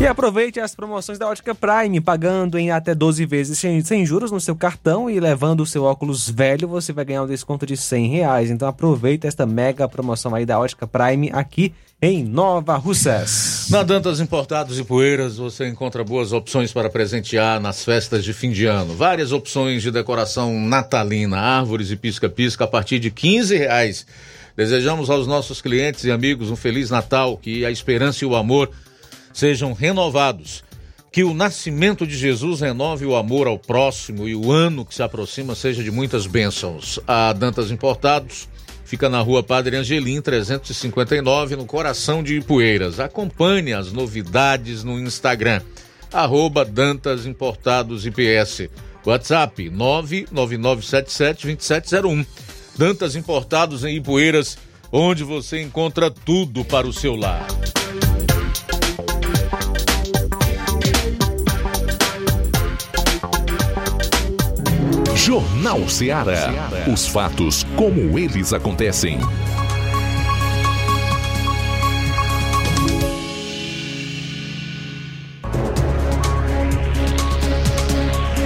S2: E aproveite as promoções da Ótica Prime, pagando em até 12 vezes sem, juros no seu cartão e levando o seu óculos velho, você vai ganhar um desconto de 100 reais. Então aproveita esta mega promoção aí da Ótica Prime aqui em Nova Russas.
S1: Na Dantas Importados e Poeiras você encontra boas opções para presentear nas festas de fim de ano. Várias opções de decoração natalina, árvores e pisca-pisca a partir de 15 reais. Desejamos aos nossos clientes e amigos um Feliz Natal, que a esperança e o amor sejam renovados. Que o nascimento de Jesus renove o amor ao próximo e o ano que se aproxima seja de muitas bênçãos. A Dantas Importados fica na rua Padre Angelim, 359, no coração de Ipueiras. Acompanhe as novidades no Instagram, arroba Dantas Importados IPS. WhatsApp 999772701. Dantas Importados em Ipueiras, onde você encontra tudo para o seu lar.
S4: Jornal Ceará. Os fatos como eles acontecem.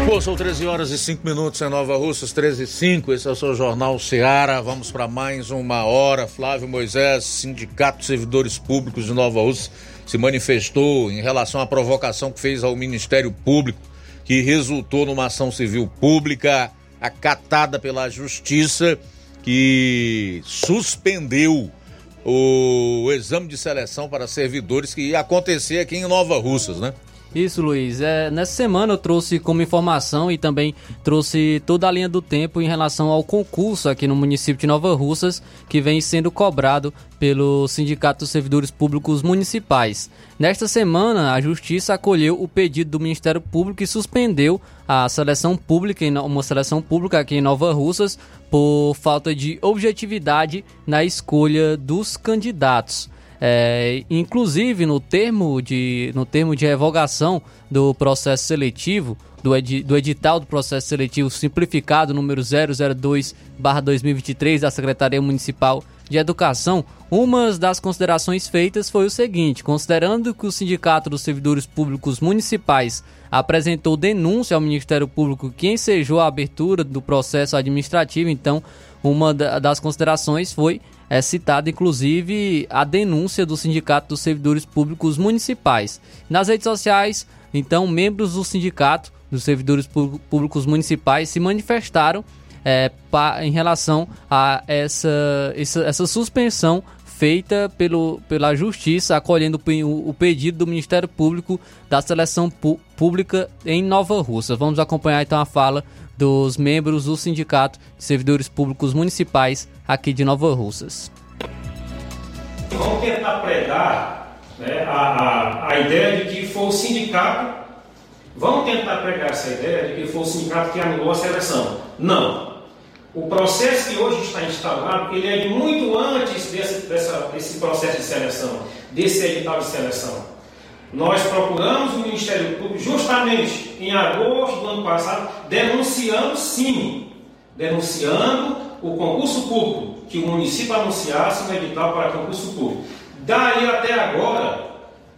S1: Pô, são 13 horas e 5 minutos em Nova Russas, 13 e 5. Esse é o seu Jornal Ceará. Vamos para mais uma hora. Flávio Moisés, Sindicato de Servidores Públicos de Nova Russa, se manifestou em relação à provocação que fez ao Ministério Público que resultou numa ação civil pública acatada pela Justiça, que suspendeu o exame de seleção para servidores que ia acontecer aqui em Nova Russas, né?
S3: Isso, Luiz. É, nessa semana eu trouxe como informação e também trouxe toda a linha do tempo em relação ao concurso aqui no município de Nova Russas, que vem sendo cobrado pelo Sindicato dos Servidores Públicos Municipais. Nesta semana, a Justiça acolheu o pedido do Ministério Público e suspendeu a seleção pública, uma seleção pública aqui em Nova Russas, por falta de objetividade na escolha dos candidatos. É, inclusive no termo, de, no termo de revogação do processo seletivo, do, do edital do processo seletivo simplificado número 002-2023 da Secretaria Municipal de Educação, uma das considerações feitas foi o seguinte: considerando que o Sindicato dos Servidores Públicos Municipais apresentou denúncia ao Ministério Público que ensejou a abertura do processo administrativo, então uma das considerações foi é citada inclusive a denúncia do Sindicato dos Servidores Públicos Municipais. Nas redes sociais, então, membros do Sindicato dos Servidores Públicos Municipais se manifestaram é, pa, em relação a essa, essa, essa suspensão feita pelo, pela Justiça, acolhendo o, o, pedido do Ministério Público da seleção pública em Nova Russa. Vamos acompanhar então a fala dos membros do Sindicato de Servidores Públicos Municipais aqui de Nova Russas.
S14: Vamos tentar pregar né, a, a, a ideia de que foi o sindicato, vamos tentar pregar essa ideia de que foi o sindicato que anulou a seleção. Não. O processo que hoje está instalado, ele é muito antes desse, dessa, desse processo de seleção, desse edital de seleção. Nós procuramos o Ministério Público justamente em agosto do ano passado, denunciando sim, denunciando o concurso público, que o município anunciasse um edital para concurso público. Daí até agora,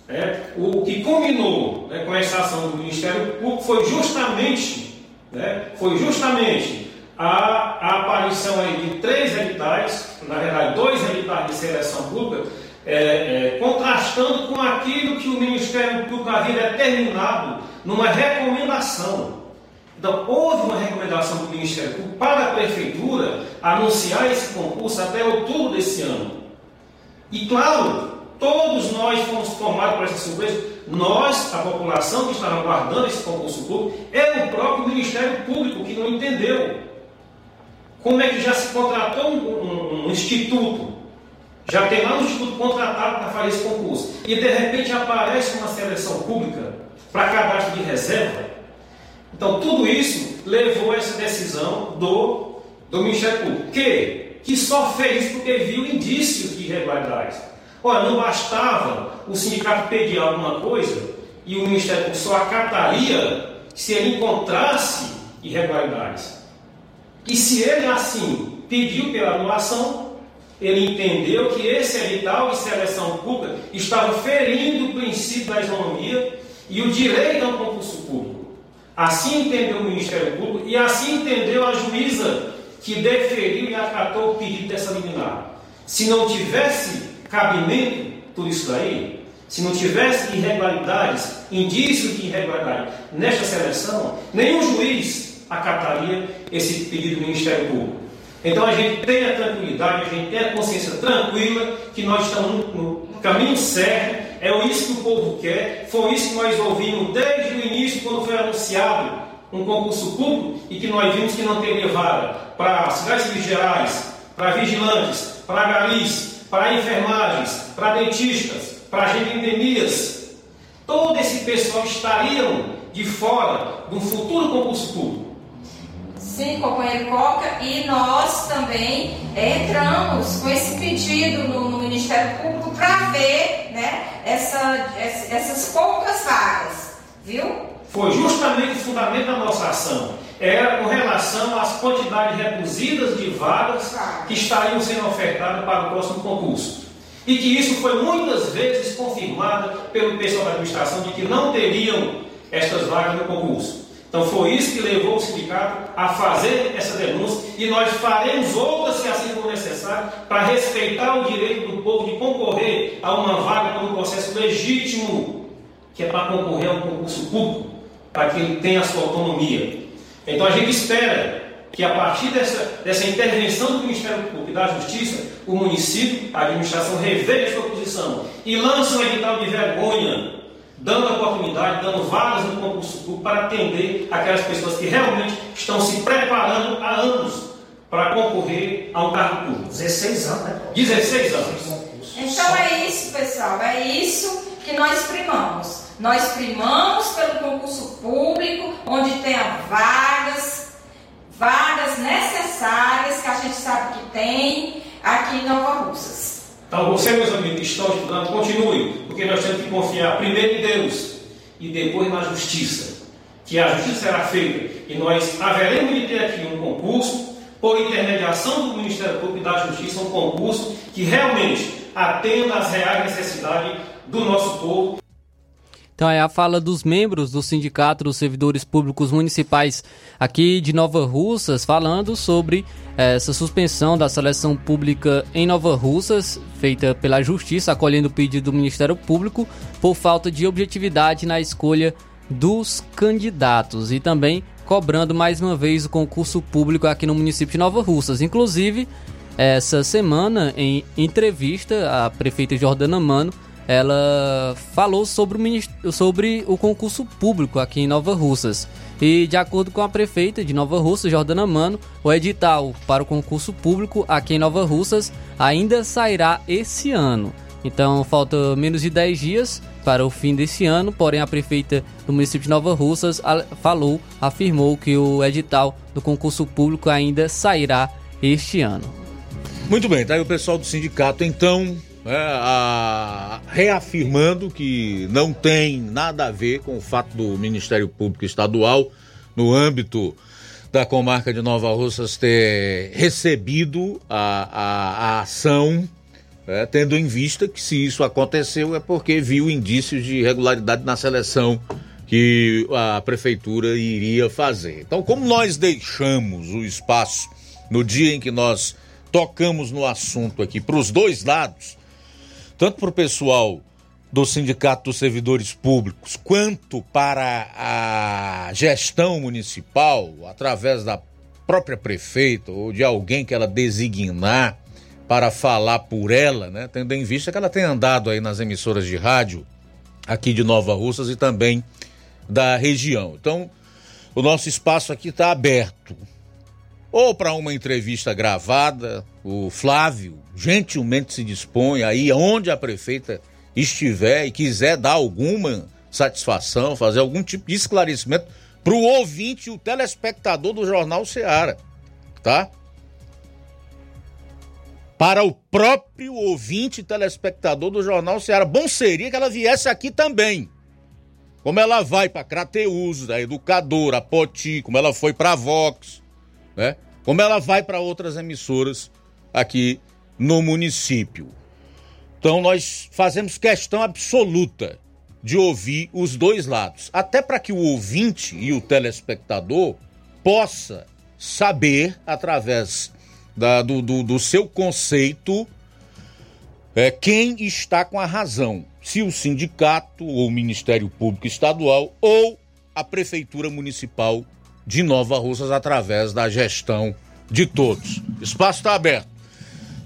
S14: é, o que combinou né, com essa ação do Ministério Público foi justamente, né, foi justamente a, a aparição de três editais, na verdade dois editais de seleção pública, é, é, contrastando com aquilo que o Ministério Público havia determinado numa recomendação. Então, houve uma recomendação do Ministério Público para a Prefeitura anunciar esse concurso até outubro desse ano. E, claro, todos nós fomos tomados por essa surpresa. Nós, a população que estava aguardando esse concurso público, é o próprio Ministério Público que não entendeu. Como é que já se contratou um, um, um instituto já tem lá um instituto contratado para fazer esse concurso. E de repente aparece uma seleção pública para cadastro de reserva. Então tudo isso levou a essa decisão do, do Ministério Público, que, que só fez isso porque viu indícios de irregularidades. Olha, não bastava o sindicato pedir alguma coisa e o Ministério Público só acataria se ele encontrasse irregularidades. E se ele assim pediu pela anulação, ele entendeu que esse edital de seleção pública estava ferindo o princípio da isonomia e o direito ao concurso público. Assim entendeu o Ministério Público e assim entendeu a juíza que deferiu e acatou o pedido dessa liminar. Se não tivesse cabimento tudo isso daí, se não tivesse irregularidades, indícios de irregularidade nesta seleção, nenhum juiz acataria esse pedido do Ministério Público. Então a gente tem a tranquilidade, a gente tem a consciência tranquila que nós estamos no, caminho certo, é isso que o povo quer, foi isso que nós ouvimos desde o início, quando foi anunciado um concurso público e que nós vimos que não teria vaga para cidades gerais, para vigilantes, para galis, para enfermagens, para dentistas, para agentes de endemias. Todo esse pessoal estariam de fora de um futuro concurso público.
S15: Sim, companheiro Coca, e nós também é, entramos com esse pedido no, no Ministério Público para ver né, essa, essas poucas vagas, viu?
S14: Foi justamente o fundamento da nossa ação. Era com relação às quantidades reduzidas de vagas que estariam sendo ofertadas para o próximo concurso. E que isso foi muitas vezes confirmado pelo pessoal da administração de que não teriam estas vagas no concurso. Então foi isso que levou o sindicato a fazer essa denúncia e nós faremos outras se assim for necessário para respeitar o direito do povo de concorrer a uma vaga por um processo legítimo, que é para concorrer a um concurso público, para que ele tenha a sua autonomia. Então a gente espera que a partir dessa, dessa intervenção do Ministério Público e da Justiça, o município, a administração reveja a sua posição e lance um edital de vergonha dando oportunidade, dando vagas no concurso público para atender aquelas pessoas que realmente estão se preparando há anos para concorrer a um cargo público. 16 anos, né? 16 anos.
S15: Então é isso, pessoal, é isso que nós primamos. Nós primamos pelo concurso público, onde tenha vagas, vagas necessárias que a gente sabe que tem aqui em Nova Russas.
S14: Então, você, meus amigos que estão estudando, continue, porque nós temos que confiar primeiro em Deus e depois na justiça. Que a justiça será feita e nós haveremos de ter aqui um concurso, por intermediação do Ministério Público e da Justiça, um concurso que realmente atenda às reais necessidades do nosso povo.
S3: Então é a fala dos membros do Sindicato dos Servidores Públicos Municipais aqui de Nova Russas, falando sobre essa suspensão da seleção pública em Nova Russas, feita pela Justiça, acolhendo o pedido do Ministério Público por falta de objetividade na escolha dos candidatos e também cobrando mais uma vez o concurso público aqui no município de Nova Russas. Inclusive, essa semana, em entrevista, a prefeita Jordana Mano ela falou sobre o, sobre o concurso público aqui em Nova Russas. E de acordo com a prefeita de Nova Russas, Jordana Mano, o edital para o concurso público aqui em Nova Russas ainda sairá esse ano. Então falta menos de 10 dias para o fim desse ano, porém a prefeita do município de Nova Russas falou, afirmou que o edital do concurso público ainda sairá este ano.
S1: Muito bem, tá aí o pessoal do sindicato então né, a, reafirmando que não tem nada a ver com o fato do Ministério Público Estadual, no âmbito da comarca de Nova Russas, ter recebido a, a, a ação, né, tendo em vista que se isso aconteceu é porque viu indícios de irregularidade na seleção que a prefeitura iria fazer. Então, como nós deixamos o espaço no dia em que nós tocamos no assunto aqui para os dois lados, tanto para o pessoal do Sindicato dos Servidores Públicos, quanto para a gestão municipal, através da própria prefeita ou de alguém que ela designar para falar por ela, né? Tendo em vista que ela tem andado aí nas emissoras de rádio aqui de Nova Russas e também da região. Então, o nosso espaço aqui está aberto. Ou para uma entrevista gravada, o Flávio gentilmente se dispõe aí onde a prefeita estiver e quiser dar alguma satisfação, fazer algum tipo de esclarecimento para o ouvinte e o telespectador do Jornal Seara, tá? Para o próprio ouvinte e telespectador do Jornal Seara. Bom seria que ela viesse aqui também. Como ela vai para Crateus, a Educadora, a Poti, como ela foi para Vox, né? Como ela vai para outras emissoras aqui no município. Então nós fazemos questão absoluta de ouvir os dois lados, até para que o ouvinte e o telespectador possa saber através da, do, do, do, seu conceito é, quem está com a razão, se o sindicato ou o Ministério Público Estadual ou a Prefeitura Municipal de Nova Russas através da gestão de todos. Espaço está aberto.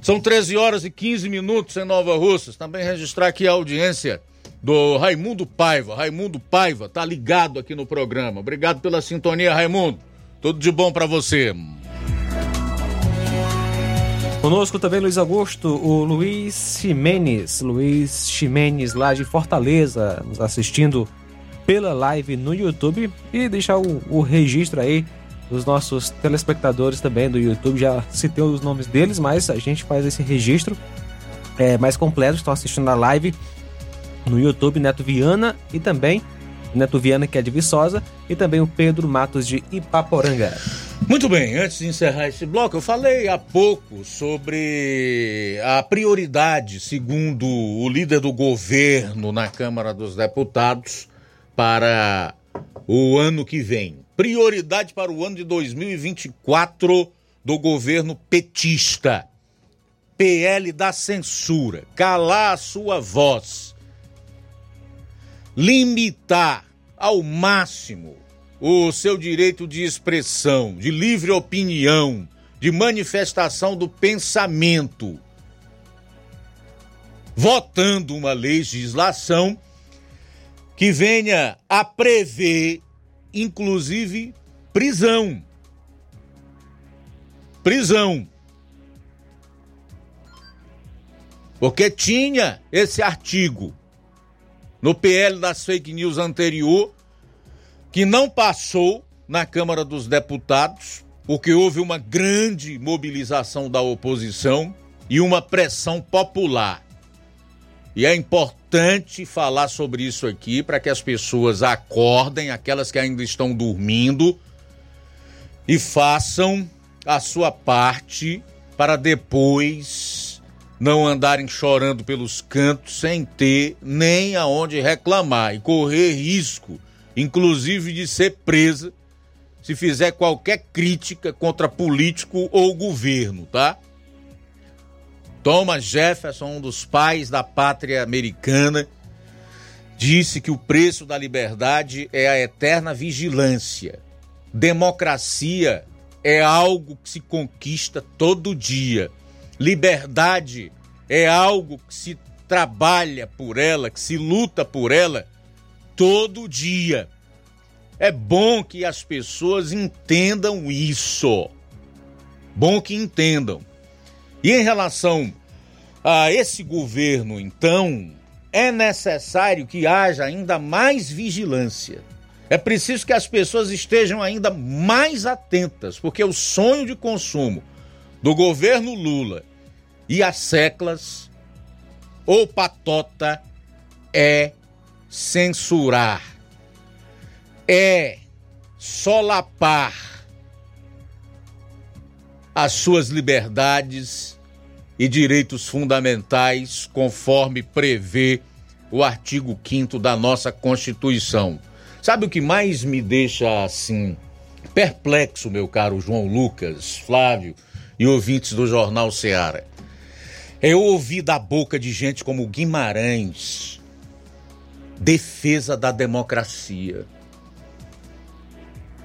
S1: São 13 horas e 15 minutos em Nova Russas. Também registrar aqui a audiência do Raimundo Paiva. Raimundo Paiva tá ligado aqui no programa. Obrigado pela sintonia, Raimundo. Tudo de bom para você.
S2: Conosco também Luiz Augusto, o Luiz Ximenes, Luiz Ximenes lá de Fortaleza, nos assistindo pela live no YouTube e deixar o, o registro aí dos nossos telespectadores também do YouTube. Já citei os nomes deles, mas a gente faz esse registro é, mais completo. Estão assistindo a live no YouTube, Neto Viana e também Neto Viana, que é de Viçosa, e também o Pedro Matos de Ipaporanga.
S1: Muito bem, antes de encerrar esse bloco, eu falei há pouco sobre a prioridade, segundo o líder do governo na Câmara dos Deputados, para o ano que vem. Prioridade para o ano de 2024 do governo petista. PL da censura, calar a sua voz limitar ao máximo o seu direito de expressão, de livre opinião, de manifestação do pensamento, votando uma legislação que venha a prever, inclusive, prisão. Prisão. Porque tinha esse artigo no PL das fake news anterior, que não passou na Câmara dos Deputados, porque houve uma grande mobilização da oposição e uma pressão popular. E é importante falar sobre isso aqui para que as pessoas acordem, aquelas que ainda estão dormindo, e façam a sua parte para depois não andarem chorando pelos cantos sem ter nem aonde reclamar e correr risco, inclusive de ser presa se fizer qualquer crítica contra político ou governo, tá? Thomas Jefferson, um dos pais da pátria americana, disse que o preço da liberdade é a eterna vigilância. Democracia é algo que se conquista todo dia Liberdade é algo que se trabalha por ela, que se luta por ela todo dia. É bom que as pessoas entendam isso. Bom que entendam. E em relação a esse governo, então, é necessário que haja ainda mais vigilância. É preciso que as pessoas estejam ainda mais atentas, porque o sonho de consumo do governo Lula e as seclas ou patota é censurar, é solapar as suas liberdades e direitos fundamentais, conforme prevê o artigo 5 da nossa Constituição. Sabe o que mais me deixa assim perplexo, meu caro João Lucas, Flávio e ouvintes do Jornal Ceará? Eu ouvi da boca de gente como Guimarães defesa da democracia.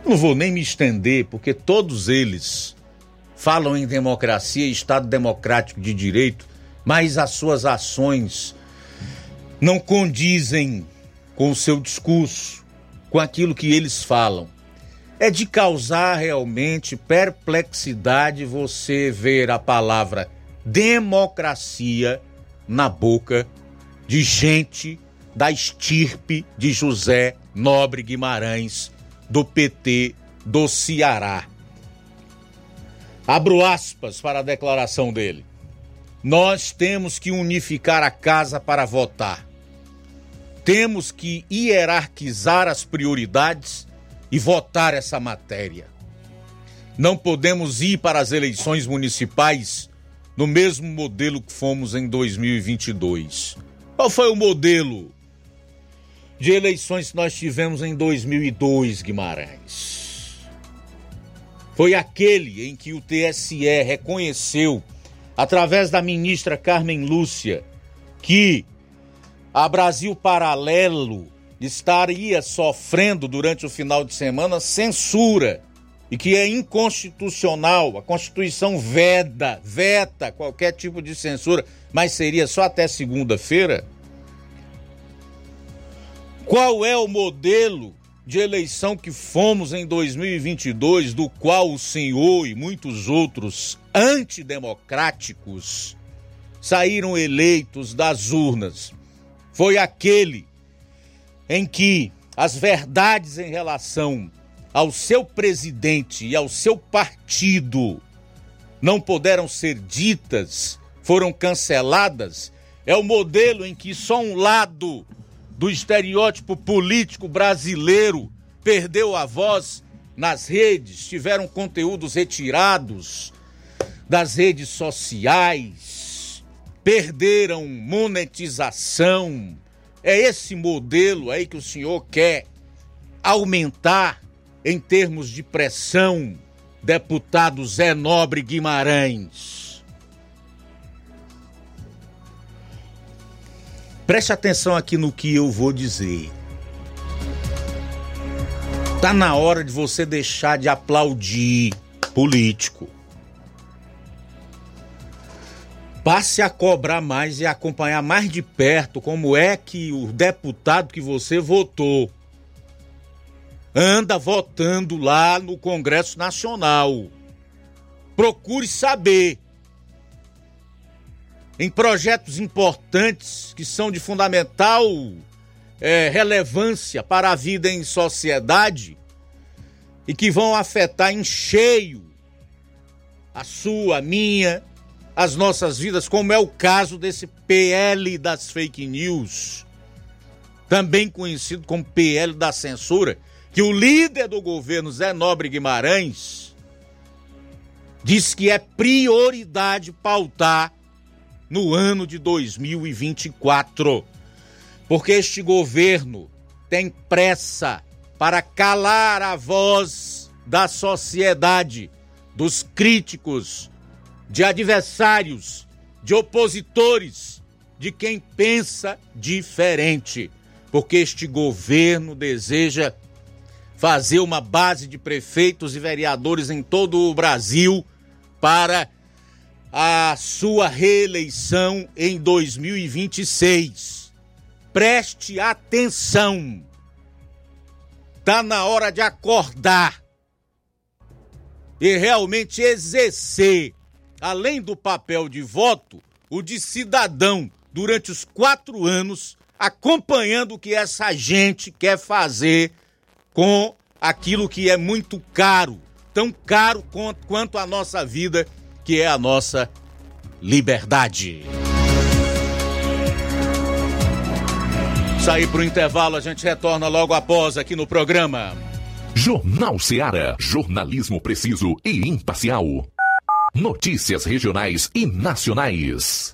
S1: Não vou nem me estender, porque todos eles falam em democracia, Estado democrático de direito, mas as suas ações não condizem com o seu discurso, com aquilo que eles falam. É de causar realmente perplexidade você ver a palavra democracia na boca de gente da estirpe de José Nobre Guimarães, do PT do Ceará. Abro aspas para a declaração dele. Nós temos que unificar a casa para votar. Temos que hierarquizar as prioridades e votar essa matéria. Não podemos ir para as eleições municipais no mesmo modelo que fomos em 2022. Qual foi o modelo de eleições que nós tivemos em 2002, Guimarães? Foi aquele em que o TSE reconheceu, através da ministra Carmen Lúcia, que a Brasil Paralelo estaria sofrendo durante o final de semana censura e que é inconstitucional. A Constituição veda, veta qualquer tipo de censura, mas seria só até segunda-feira? Qual é o modelo de eleição que fomos em 2022, do qual o senhor e muitos outros antidemocráticos saíram eleitos das urnas? foi aquele em que as verdades em relação ao seu presidente e ao seu partido não puderam ser ditas, foram canceladas, é o modelo em que só um lado do estereótipo político brasileiro perdeu a voz nas redes, tiveram conteúdos retirados das redes sociais, perderam monetização. É esse modelo aí que o senhor quer aumentar em termos de pressão, deputado Zé Nobre Guimarães. Preste atenção aqui no que eu vou dizer. Tá na hora de você deixar de aplaudir político. passe a cobrar mais e acompanhar mais de perto como é que o deputado que você votou anda votando lá no Congresso Nacional. Procure saber em projetos importantes que são de fundamental é, relevância para a vida em sociedade e que vão afetar em cheio a sua, a minha, as nossas vidas, como é o caso desse PL das fake news, também conhecido como PL da censura, que o líder do governo, Zé Nobre Guimarães, diz que é prioridade pautar no ano de 2024. Porque este governo tem pressa para calar a voz da sociedade, dos críticos, de adversários, de opositores, de quem pensa diferente, porque este governo deseja fazer uma base de prefeitos e vereadores em todo o Brasil para a sua reeleição em 2026. Preste atenção. Tá na hora de acordar e realmente exercer além do papel de voto, o de cidadão durante os quatro anos, acompanhando o que essa gente quer fazer com aquilo que é muito caro, tão caro quanto a nossa vida, que é a nossa liberdade. Sair para o intervalo, a gente retorna logo após aqui no programa.
S4: Jornal Seara. Jornalismo preciso e imparcial. Notícias regionais e nacionais.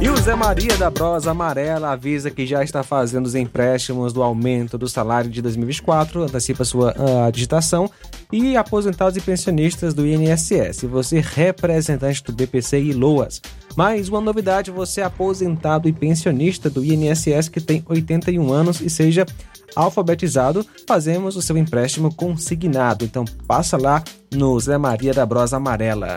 S2: E o Zé Maria da Brosa Amarela avisa que já está fazendo os empréstimos do aumento do salário de 2024, antecipa sua uh, digitação, e aposentados e pensionistas do INSS. Você representante do BPC e Loas. Mais uma novidade, você é aposentado e pensionista do INSS que tem 81 anos e seja alfabetizado, fazemos o seu empréstimo consignado. Então passa lá no Zé Maria da Brosa Amarela.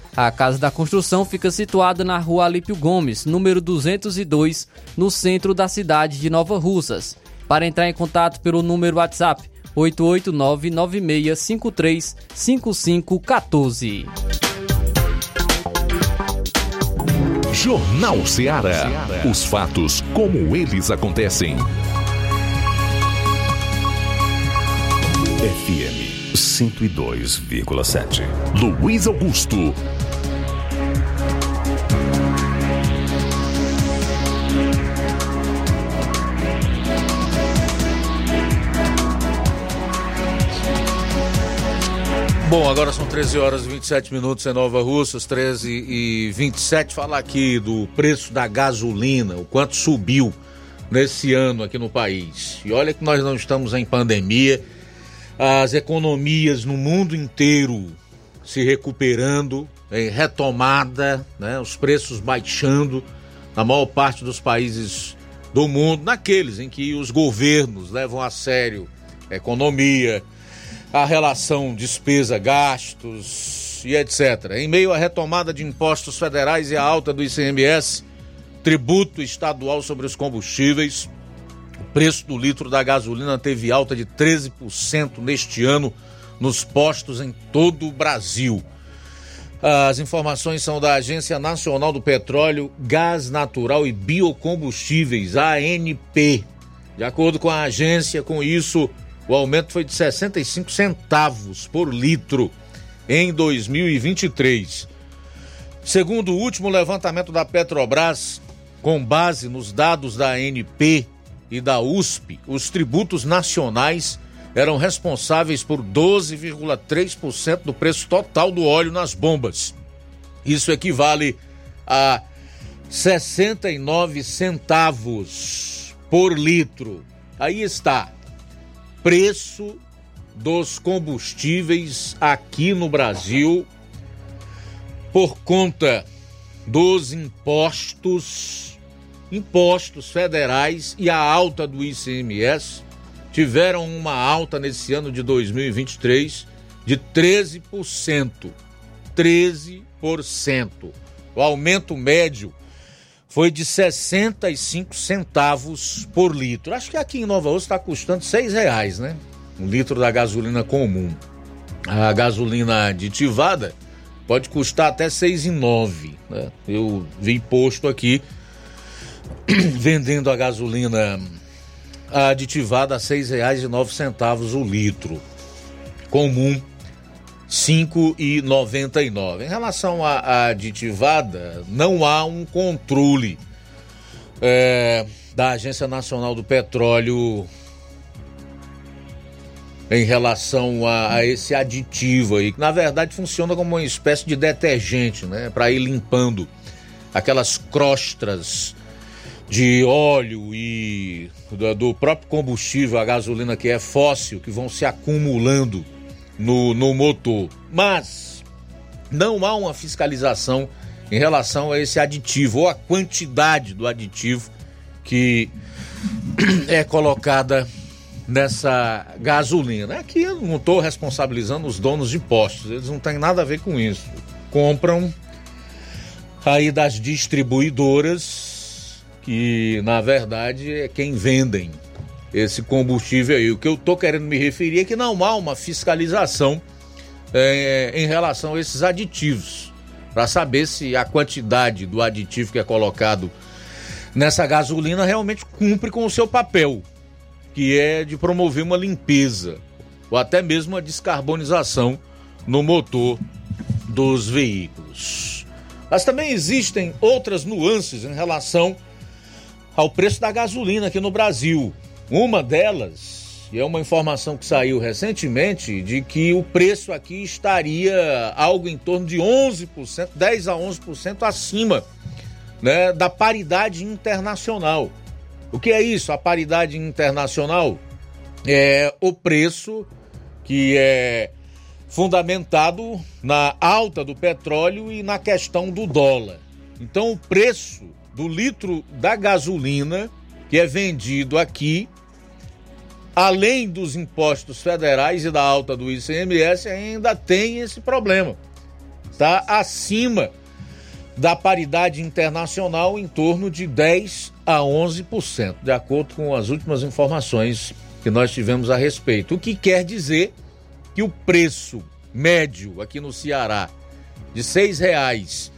S3: A Casa da Construção fica situada na rua Alípio Gomes, número 202, no centro da cidade de Nova Russas. Para entrar em contato pelo número WhatsApp 889-9653-5514.
S4: Jornal Ceará. Os fatos como eles acontecem. FM 102,7. Luiz Augusto.
S1: Bom, agora são 13 horas e 27 minutos em Nova Russas, 13 e 27. Falar aqui do preço da gasolina, o quanto subiu nesse ano aqui no país. E olha que nós não estamos em pandemia, as economias no mundo inteiro se recuperando, em retomada, né, os preços baixando, na maior parte dos países do mundo, naqueles em que os governos levam a sério a economia, a relação despesa-gastos e etc. Em meio à retomada de impostos federais e a alta do ICMS, tributo estadual sobre os combustíveis, preço do litro da gasolina teve alta de 13% neste ano nos postos em todo o Brasil. As informações são da Agência Nacional do Petróleo, Gás Natural e Biocombustíveis, ANP. De acordo com a agência, com isso, o aumento foi de 65 centavos por litro em 2023. Segundo o último levantamento da Petrobras, com base nos dados da ANP e da USP, os tributos nacionais eram responsáveis por 12,3% do preço total do óleo nas bombas. Isso equivale a 69 centavos por litro. Aí está. Preço dos combustíveis aqui no Brasil por conta dos impostos, impostos federais e a alta do ICMS tiveram uma alta nesse ano de 2023 de 13%. 13%. O aumento médio foi de 65 centavos por litro. Acho que aqui em Nova Osso está custando seis reais, né? Um litro da gasolina comum. A gasolina aditivada pode custar até seis e nove. Né? Eu vi posto aqui vendendo a gasolina aditivada a R$ 6,09 o litro. Comum R$ 5,99. Em relação à aditivada, não há um controle é, da Agência Nacional do Petróleo em relação a, a, esse aditivo aí, que na verdade funciona como uma espécie de detergente, né, para ir limpando aquelas crostras de óleo e do próprio combustível, a gasolina que é fóssil, que vão se acumulando no, no motor. Mas não há uma fiscalização em relação a esse aditivo ou a quantidade do aditivo que é colocada nessa gasolina. Aqui eu não estou responsabilizando os donos de postos, eles não têm nada a ver com isso. Compram aí das distribuidoras que na verdade é quem vendem esse combustível aí. O que eu estou querendo me referir é que não há uma fiscalização é, em relação a esses aditivos, para saber se a quantidade do aditivo que é colocado nessa gasolina realmente cumpre com o seu papel, que é de promover uma limpeza ou até mesmo uma descarbonização no motor dos veículos. Mas também existem outras nuances em relação ao preço da gasolina aqui no Brasil. Uma delas, e é uma informação que saiu recentemente, de que o preço aqui estaria algo em torno de 11%, 10 a 11% acima né, da paridade internacional. O que é isso? A paridade internacional é o preço que é fundamentado na alta do petróleo e na questão do dólar. Então, o preço do litro da gasolina que é vendido aqui, além dos impostos federais e da alta do ICMS, ainda tem esse problema. Está acima da paridade internacional em torno de 10 a 11%, de acordo com as últimas informações que nós tivemos a respeito. O que quer dizer que o preço médio aqui no Ceará de R$ reais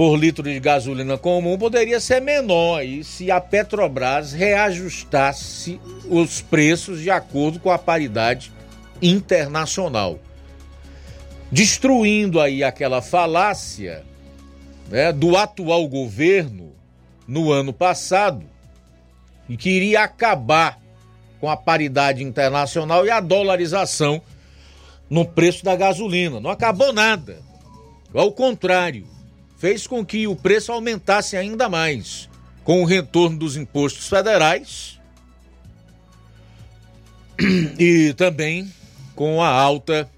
S1: por litro de gasolina comum poderia ser menor e se a Petrobras reajustasse os preços de acordo com a paridade internacional. Destruindo aí aquela falácia né, do atual governo no ano passado e que iria acabar com a paridade internacional e a dolarização no preço da gasolina. Não acabou nada. Ao contrário, fez com que o preço aumentasse ainda mais, com o retorno dos impostos federais e também com a alta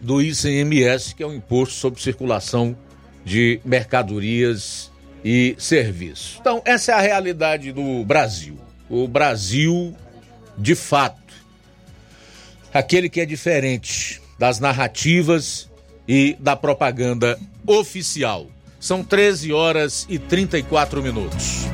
S1: do ICMS, que é o imposto sobre circulação de mercadorias e serviço. Então, essa é a realidade do Brasil. O Brasil, de fato, aquele que é diferente das narrativas e da propaganda oficial. São 13 horas e 34 minutos.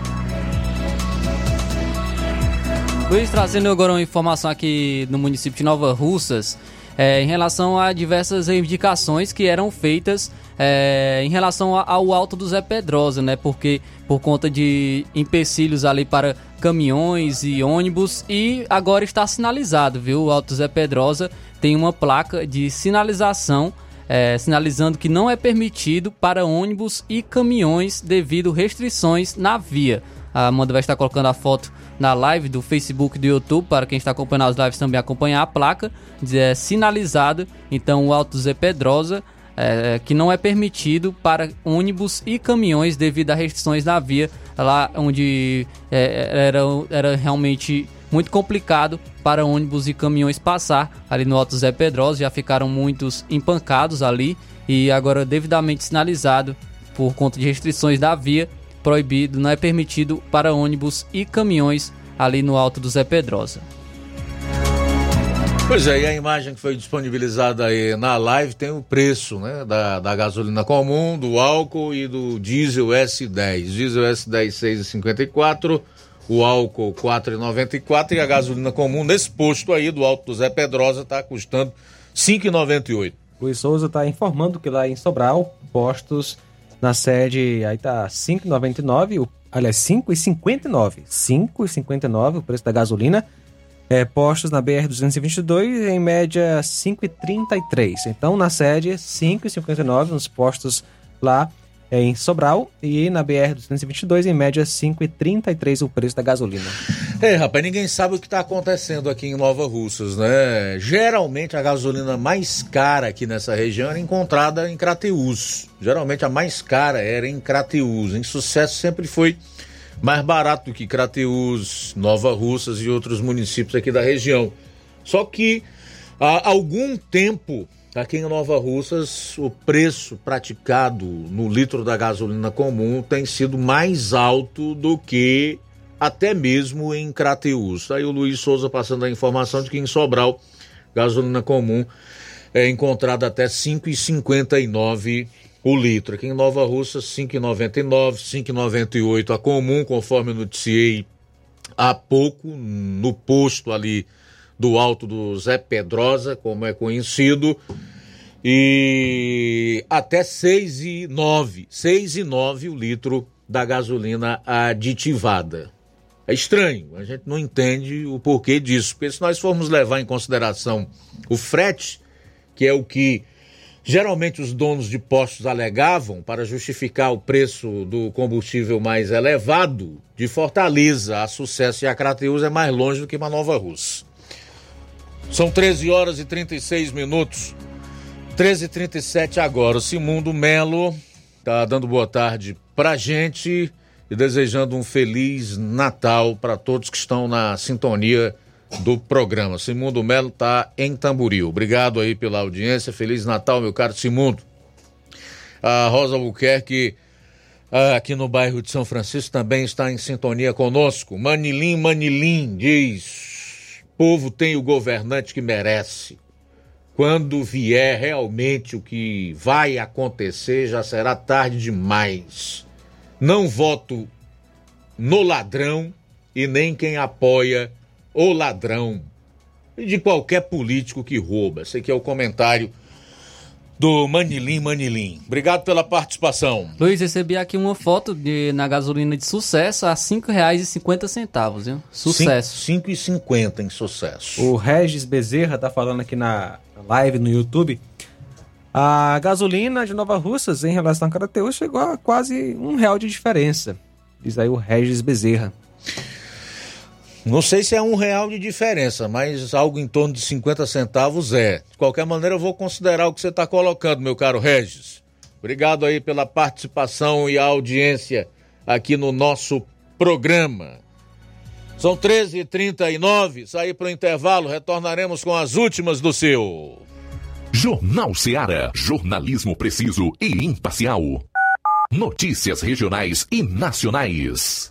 S3: Luiz, trazendo agora uma informação aqui no município de Nova Russas, é, em relação a diversas reivindicações que eram feitas é, em relação ao Alto do Zé Pedrosa, né? Porque por conta de empecilhos ali para caminhões e ônibus e agora está sinalizado, viu? O Alto Zé Pedrosa tem uma placa de sinalização é, sinalizando que não é permitido para ônibus e caminhões devido restrições na via. A Amanda vai estar colocando a foto na live do Facebook e do YouTube para quem está acompanhando as lives também acompanhar a placa é, sinalizada. Então o Alto Zé Pedrosa é, que não é permitido para ônibus e caminhões devido a restrições na via lá onde é, era, era realmente muito complicado para ônibus e caminhões passar ali no Alto Zé Pedrosa. Já ficaram muitos empancados ali e agora devidamente sinalizado por conta de restrições da via proibido, não é permitido para ônibus e caminhões ali no Alto do Zé Pedrosa.
S1: Pois é, e a imagem que foi disponibilizada aí na live tem o preço né, da, da gasolina comum, do álcool e do diesel S10. Diesel S10 6,54, o álcool 4,94 e a gasolina comum nesse posto aí do Alto do Zé Pedrosa está custando 5,98.
S2: Luiz Souza está informando que lá em Sobral, postos na sede, aí tá 5,99, aliás, 5,59. 5,59 o preço da gasolina. É, postos na BR-222, em média 5,33. Então, na sede, 5,59 nos postos lá é, em Sobral e na BR-222, em média 5,33 o preço da gasolina.
S1: É, rapaz, ninguém sabe o que está acontecendo aqui em Nova Russas, né? Geralmente a gasolina mais cara aqui nessa região era encontrada em Crateús. Geralmente a mais cara era em Crateús. Em sucesso sempre foi mais barato do que Crateús, Nova Russas e outros municípios aqui da região. Só que há algum tempo Aqui em Nova Russas, o preço praticado no litro da gasolina comum tem sido mais alto do que até mesmo em Crateús. Aí o Luiz Souza passando a informação de que em Sobral, gasolina comum é encontrada até 5,59 o litro. Aqui em Nova Russa, 5,99, 5,98 a comum, conforme noticiei há pouco, no posto ali do Alto do Zé Pedrosa, como é conhecido, e até 6 e 9, 6 e 9 o litro da gasolina aditivada. É estranho, a gente não entende o porquê disso, porque se nós formos levar em consideração o frete, que é o que geralmente os donos de postos alegavam para justificar o preço do combustível mais elevado, de Fortaleza a Sucesso e a Crateus é mais longe do que uma Nova Rússia. São 13 horas e 36 minutos. 13h37 agora. O Simundo Melo tá dando boa tarde pra gente e desejando um feliz Natal para todos que estão na sintonia do programa. Simundo Melo tá em Tamboril. Obrigado aí pela audiência. Feliz Natal, meu caro Simundo. A Rosa Albuquerque, aqui no bairro de São Francisco, também está em sintonia conosco. Manilim, Manilim, diz povo tem o governante que merece. Quando vier realmente o que vai acontecer, já será tarde demais. Não voto no ladrão e nem quem apoia o ladrão. De qualquer político que rouba. Esse aqui é o comentário do Manilim Manilim. Obrigado pela participação.
S3: Luiz, recebi aqui uma foto de, na gasolina de sucesso a R$ 5,50, viu? Sucesso.
S1: R$ 5,50 em sucesso.
S2: O Regis Bezerra tá falando aqui na live no YouTube. A gasolina de Nova Russas em relação a Carateus chegou a quase um real de diferença. Diz aí o Regis Bezerra.
S1: Não sei se é um real de diferença, mas algo em torno de 50 centavos é. De qualquer maneira, eu vou considerar o que você está colocando, meu caro Regis. Obrigado aí pela participação e a audiência aqui no nosso programa. São 13h39, sair para o intervalo, retornaremos com as últimas do seu.
S4: Jornal Seara. Jornalismo preciso e imparcial. Notícias regionais e nacionais.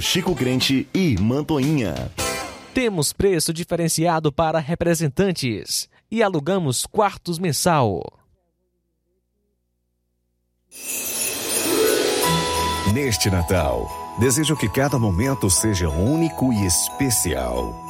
S16: Chico Crente e Mantoinha.
S17: Temos preço diferenciado para representantes e alugamos quartos mensal.
S12: Neste Natal, desejo que cada momento seja único e especial.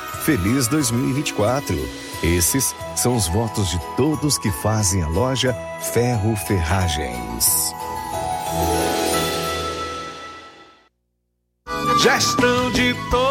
S12: Feliz 2024! Esses são os votos de todos que fazem a loja Ferro Ferragens.
S18: Gestão de todos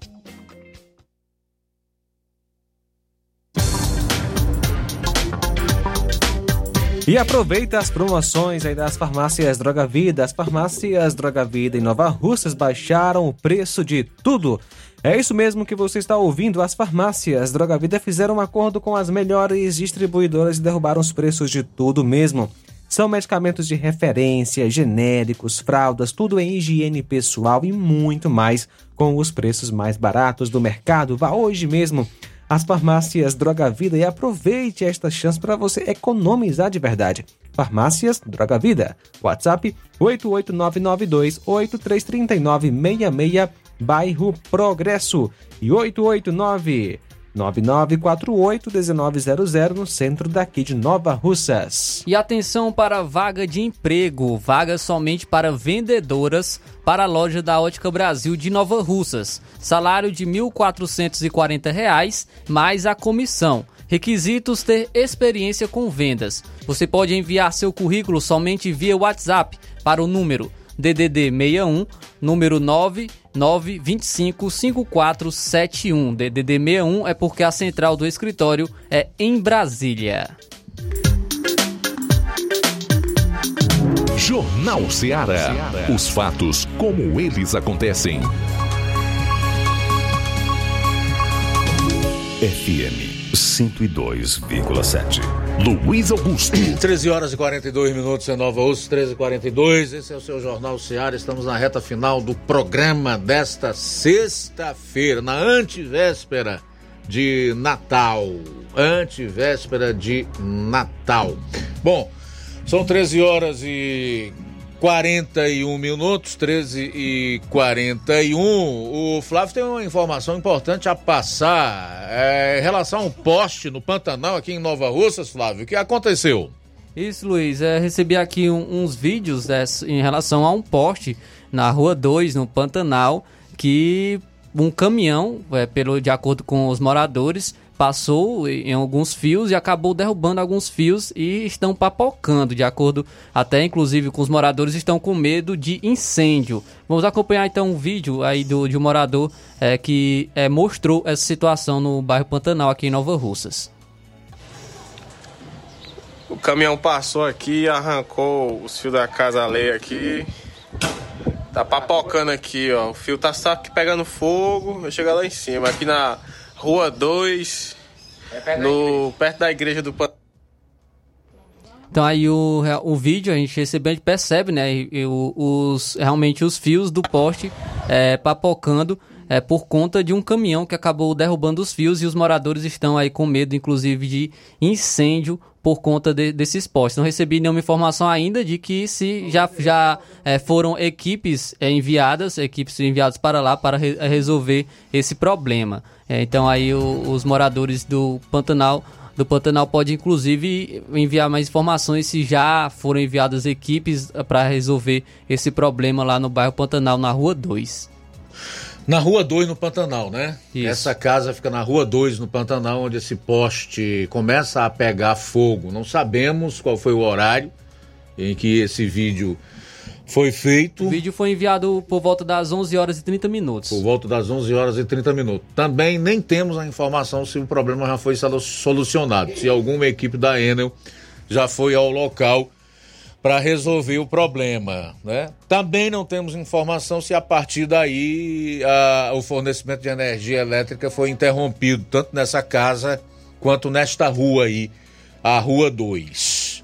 S17: E aproveita as promoções aí das farmácias Droga Vida. As farmácias Droga Vida em Nova Russas baixaram o preço de tudo. É isso mesmo que você está ouvindo. As farmácias Droga Vida fizeram um acordo com as melhores distribuidoras e derrubaram os preços de tudo mesmo. São medicamentos de referência, genéricos, fraldas, tudo em higiene pessoal e muito mais com os preços mais baratos do mercado. Vá hoje mesmo às farmácias Droga Vida e aproveite esta chance para você economizar de verdade. Farmácias Droga Vida. WhatsApp 88992833966, bairro Progresso e 889 9948-1900 no centro daqui de Nova Russas.
S3: E atenção para vaga de emprego, vaga somente para vendedoras para a loja da Ótica Brasil de Nova Russas. Salário de R$ 1.440 mais a comissão. Requisitos ter experiência com vendas. Você pode enviar seu currículo somente via WhatsApp para o número DDD 61, número 99255471. DDD 61 é porque a central do escritório é em Brasília.
S4: Jornal Ceará. Os fatos como eles acontecem.
S12: FM 102,7.
S4: Luiz Augusto.
S1: 13 horas e 42 minutos em Nova Urso, 13 e 42 Esse é o seu Jornal Seara. Estamos na reta final do programa desta sexta-feira, na antivéspera de Natal. Antivéspera de Natal. Bom, são 13 horas e 41 minutos, 13 e 41. O Flávio tem uma informação importante a passar é, em relação a um poste no Pantanal aqui em Nova Russas, Flávio. O que aconteceu?
S3: Isso, Luiz. É, recebi aqui um, uns vídeos dessa, em relação a um poste na Rua 2, no Pantanal, que um caminhão, é, pelo, de acordo com os moradores, passou em alguns fios e acabou derrubando alguns fios e estão papocando, de acordo até inclusive com os moradores estão com medo de incêndio. Vamos acompanhar então um vídeo aí do, de um morador é, que é, mostrou essa situação no bairro Pantanal aqui em Nova Russas.
S19: O caminhão passou aqui, arrancou os fios da casa alheia aqui. Tá papocando aqui, ó. O fio tá só aqui pegando fogo. Vai chegar lá em cima. Aqui na rua 2, no, perto da igreja do
S3: Então aí o, o vídeo a gente recebe, a gente percebe, né? e- e o- os, realmente os fios do poste é, papocando é, por conta de um caminhão que acabou derrubando os fios e os moradores estão aí com medo, inclusive, de incêndio por conta de- desses postes. Não recebi nenhuma informação ainda de que se já, já é, foram equipes é, enviadas, equipes enviadas para lá para re- resolver esse problema. É, então aí o- os moradores do Pantanal do Pantanal pode inclusive enviar mais informações se já foram enviadas equipes para resolver esse problema lá no bairro Pantanal, na Rua 2.
S1: Na Rua 2, no Pantanal, né? Essa casa fica na Rua 2, no Pantanal, onde esse poste começa a pegar fogo. Não sabemos qual foi o horário em que esse vídeo foi feito.
S3: O vídeo foi enviado por volta das 11 horas e 30 minutos.
S1: Por volta das 11 horas e 30 minutos. Também nem temos a informação se o problema já foi solu- solucionado, se alguma equipe da Enel já foi ao local para resolver o problema, né? Também não temos informação se a partir daí a- o fornecimento de energia elétrica foi interrompido, tanto nessa casa quanto nesta rua aí, a Rua 2.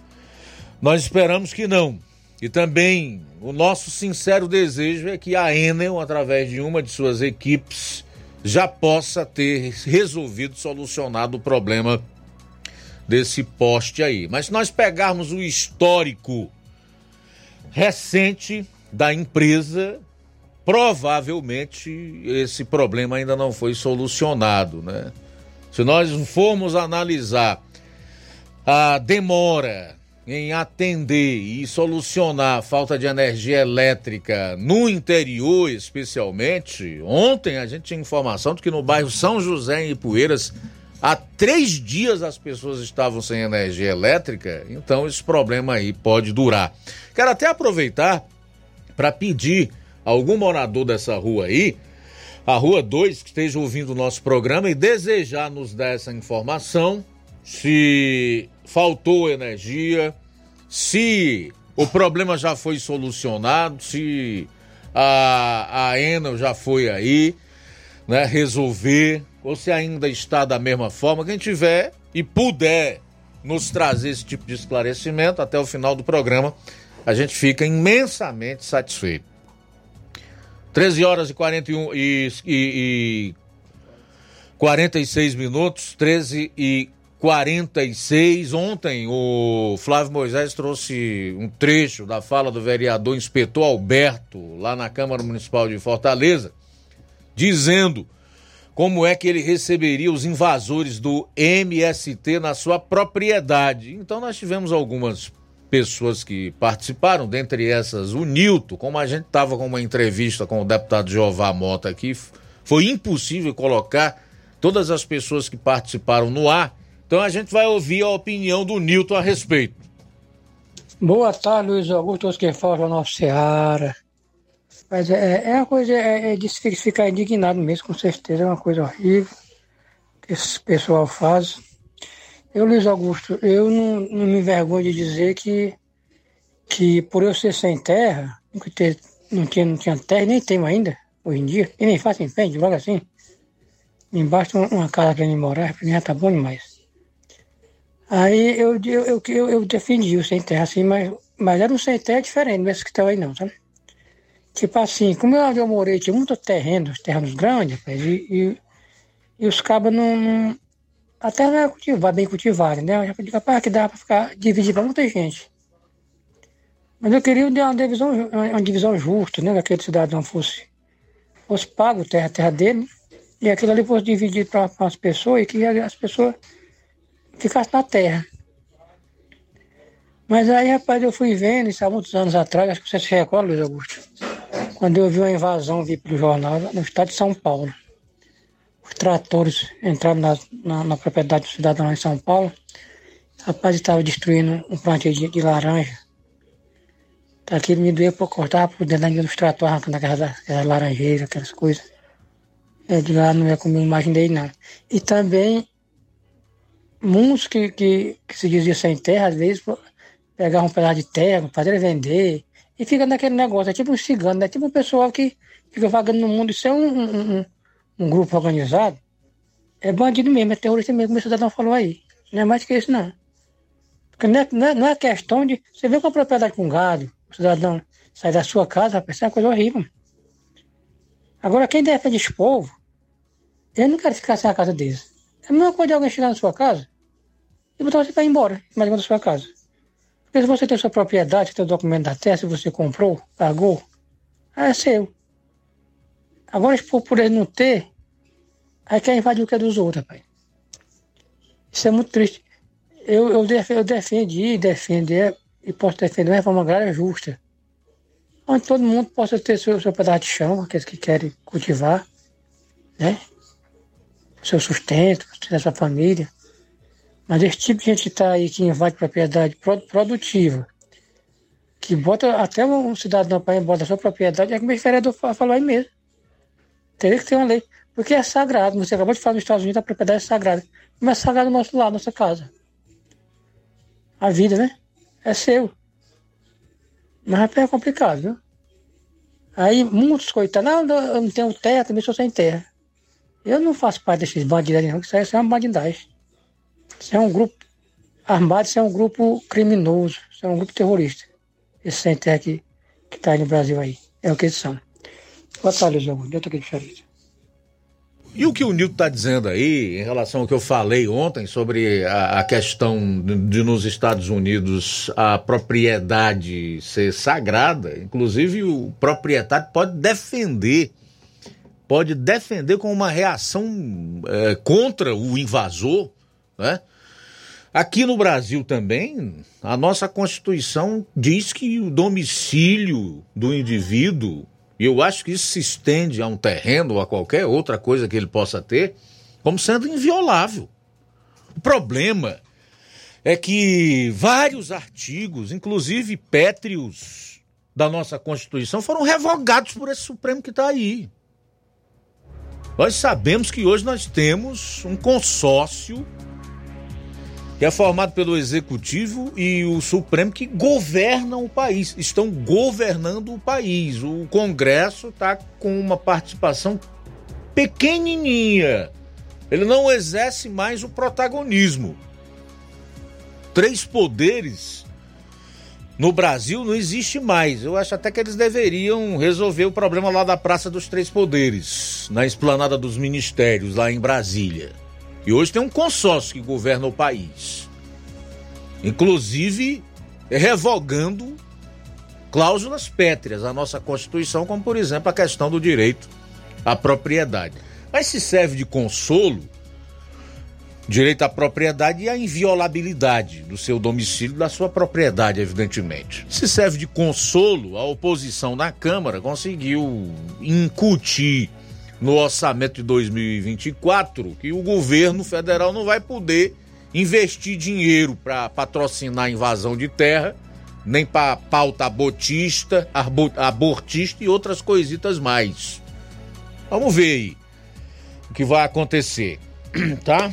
S1: Nós esperamos que não. E também o nosso sincero desejo é que a Enel, através de uma de suas equipes, já possa ter resolvido, solucionado o problema desse poste aí. Mas se nós pegarmos o histórico recente da empresa, provavelmente esse problema ainda não foi solucionado, né? Se nós formos analisar a demora em atender e solucionar a falta de energia elétrica no interior, especialmente, ontem a gente tinha informação de que no bairro São José, em Ipueiras, há três dias as pessoas estavam sem energia elétrica, então esse problema aí pode durar. Quero até aproveitar para pedir a algum morador dessa rua aí, a Rua 2, que esteja ouvindo o nosso programa e desejar nos dar essa informação, se faltou energia, se o problema já foi solucionado, se a, a Enel já foi aí, né, resolver, ou se ainda está da mesma forma. Quem tiver e puder nos trazer esse tipo de esclarecimento até o final do programa, a gente fica imensamente satisfeito. 13 horas e 41 e, e, e 46 minutos, 13 e 46. Ontem o Flávio Moisés trouxe um trecho da fala do vereador inspetor Alberto, lá na Câmara Municipal de Fortaleza, dizendo como é que ele receberia os invasores do MST na sua propriedade. Então nós tivemos algumas pessoas que participaram, dentre essas o Nilton, como a gente estava com uma entrevista com o deputado Jeová Mota aqui, foi impossível colocar todas as pessoas que participaram no ar. Então a gente vai ouvir a opinião do Nilton a respeito.
S20: Boa tarde, Luiz Augusto, todos que falam no nosso Seara. Mas é, é uma coisa, é, é de ficar indignado mesmo, com certeza, é uma coisa horrível que esse pessoal faz. Eu, Luiz Augusto, eu não, não me envergonho de dizer que, que por eu ser sem terra, nunca ter, não, tinha, não tinha terra, nem tenho ainda, hoje em dia, e nem faço empenho, logo assim. Embaixo uma, uma casa para mim morar, pra mim já tá bom demais. Aí eu, eu, eu, eu, defendi o sem terra, assim, mas, mas era um sem terra diferente, esse que estão aí não, sabe? Tipo assim, como eu, eu morei, tinha muito terreno, terrenos grandes, rapaz, e, e, e os cabos não, não. A terra não era cultivada, bem cultivada, né? Eu já falei, capaz que dava para ficar dividir para muita gente. Mas eu queria uma divisão, uma divisão justa, né? Daquele cidadão fosse, fosse pago terra, terra dele, e aquilo ali fosse dividido para as pessoas e que as pessoas ficassem na terra. Mas aí, rapaz, eu fui vendo, isso há muitos anos atrás, acho que você se recorda, Luiz Augusto, quando eu vi uma invasão, vi pelo jornal, no estado de São Paulo. os tratores entraram na, na, na propriedade do cidadão em São Paulo. Rapaz, estava destruindo um plantio de, de laranja. Aquilo me doeu por cortar por dentro dos tratores, arrancando aquelas, aquelas laranjeiras, aquelas coisas. É, de lá não é como eu imaginei, não. E também, muitos que, que, que se diziam sem terra, às vezes pegavam um pedaço de terra, fazer vender, e fica naquele negócio, é tipo um cigano, é tipo um pessoal que fica vagando no mundo. Isso é um, um, um, um grupo organizado. É bandido mesmo, é terrorista mesmo, como o cidadão falou aí. Não é mais que isso, não. Porque não é, não é, não é questão de. Você vê com a propriedade com gado, o cidadão sai da sua casa, rapaz, isso é uma coisa horrível. Agora, quem defende esse povo, eu não quero ficar sem a casa deles. É a mesma coisa de alguém chegar na sua casa e botar você para ir embora, mais da sua casa. Porque se você tem sua propriedade, tem o documento da terra, se você comprou, pagou, é seu. Agora, povo, por ele não ter, aí quer invadir o que é dos outros, rapaz. Isso é muito triste. Eu, eu, def, eu defendi, defender e posso defender uma reforma agrária justa. Onde todo mundo possa ter seu, seu pedaço de chão, aqueles que querem cultivar, né? Seu sustento, da sua família. Mas esse tipo de gente que está aí, que invade propriedade produtiva, que bota até um cidadão para embora da sua propriedade, é como o vereador falou aí mesmo. Teria que ter uma lei. Porque é sagrado. Você acabou de falar nos Estados Unidos, a propriedade é sagrada. Mas é sagrado no nosso lado, nossa casa. A vida, né? É seu. Mas é complicado, viu? Aí muitos coitados, não, eu não tenho terra, também sou sem terra. Eu não faço parte desses bandidos, não, isso, isso é uma bandidagem. Isso é um grupo armado, isso é um grupo criminoso, isso é um grupo terrorista. Esse sem terra que está aí no Brasil aí. É o que eles são. Boa tarde, João. Eu tô aqui diferente.
S1: E o que o Nilton está dizendo aí, em relação ao que eu falei ontem sobre a, a, questão de nos Estados Unidos a propriedade ser sagrada, inclusive o proprietário pode defender, pode defender com uma reação é, contra o invasor, né? Aqui no Brasil também, a nossa Constituição diz que o domicílio do indivíduo e eu acho que isso se estende a um terreno ou a qualquer outra coisa que ele possa ter, como sendo inviolável. O problema é que vários artigos, inclusive pétreos da nossa Constituição, foram revogados por esse Supremo que está aí. Nós sabemos que hoje nós temos um consórcio que é formado pelo Executivo e o Supremo que governam o país, estão governando o país. O Congresso está com uma participação pequenininha. Ele não exerce mais o protagonismo. Três poderes no Brasil não existe mais. Eu acho até que eles deveriam resolver o problema lá da Praça dos Três Poderes, na esplanada dos ministérios, lá em Brasília. E hoje tem um consórcio que governa o país. Inclusive revogando cláusulas pétreas à nossa Constituição, como por exemplo a questão do direito à propriedade. Mas se serve de consolo, direito à propriedade e à inviolabilidade do seu domicílio, da sua propriedade, evidentemente. Se serve de consolo, a oposição na Câmara conseguiu incutir no orçamento de 2024 que o governo federal não vai poder investir dinheiro para patrocinar a invasão de terra, nem para pauta abortista, abortista e outras coisitas mais. Vamos ver aí o que vai acontecer, tá?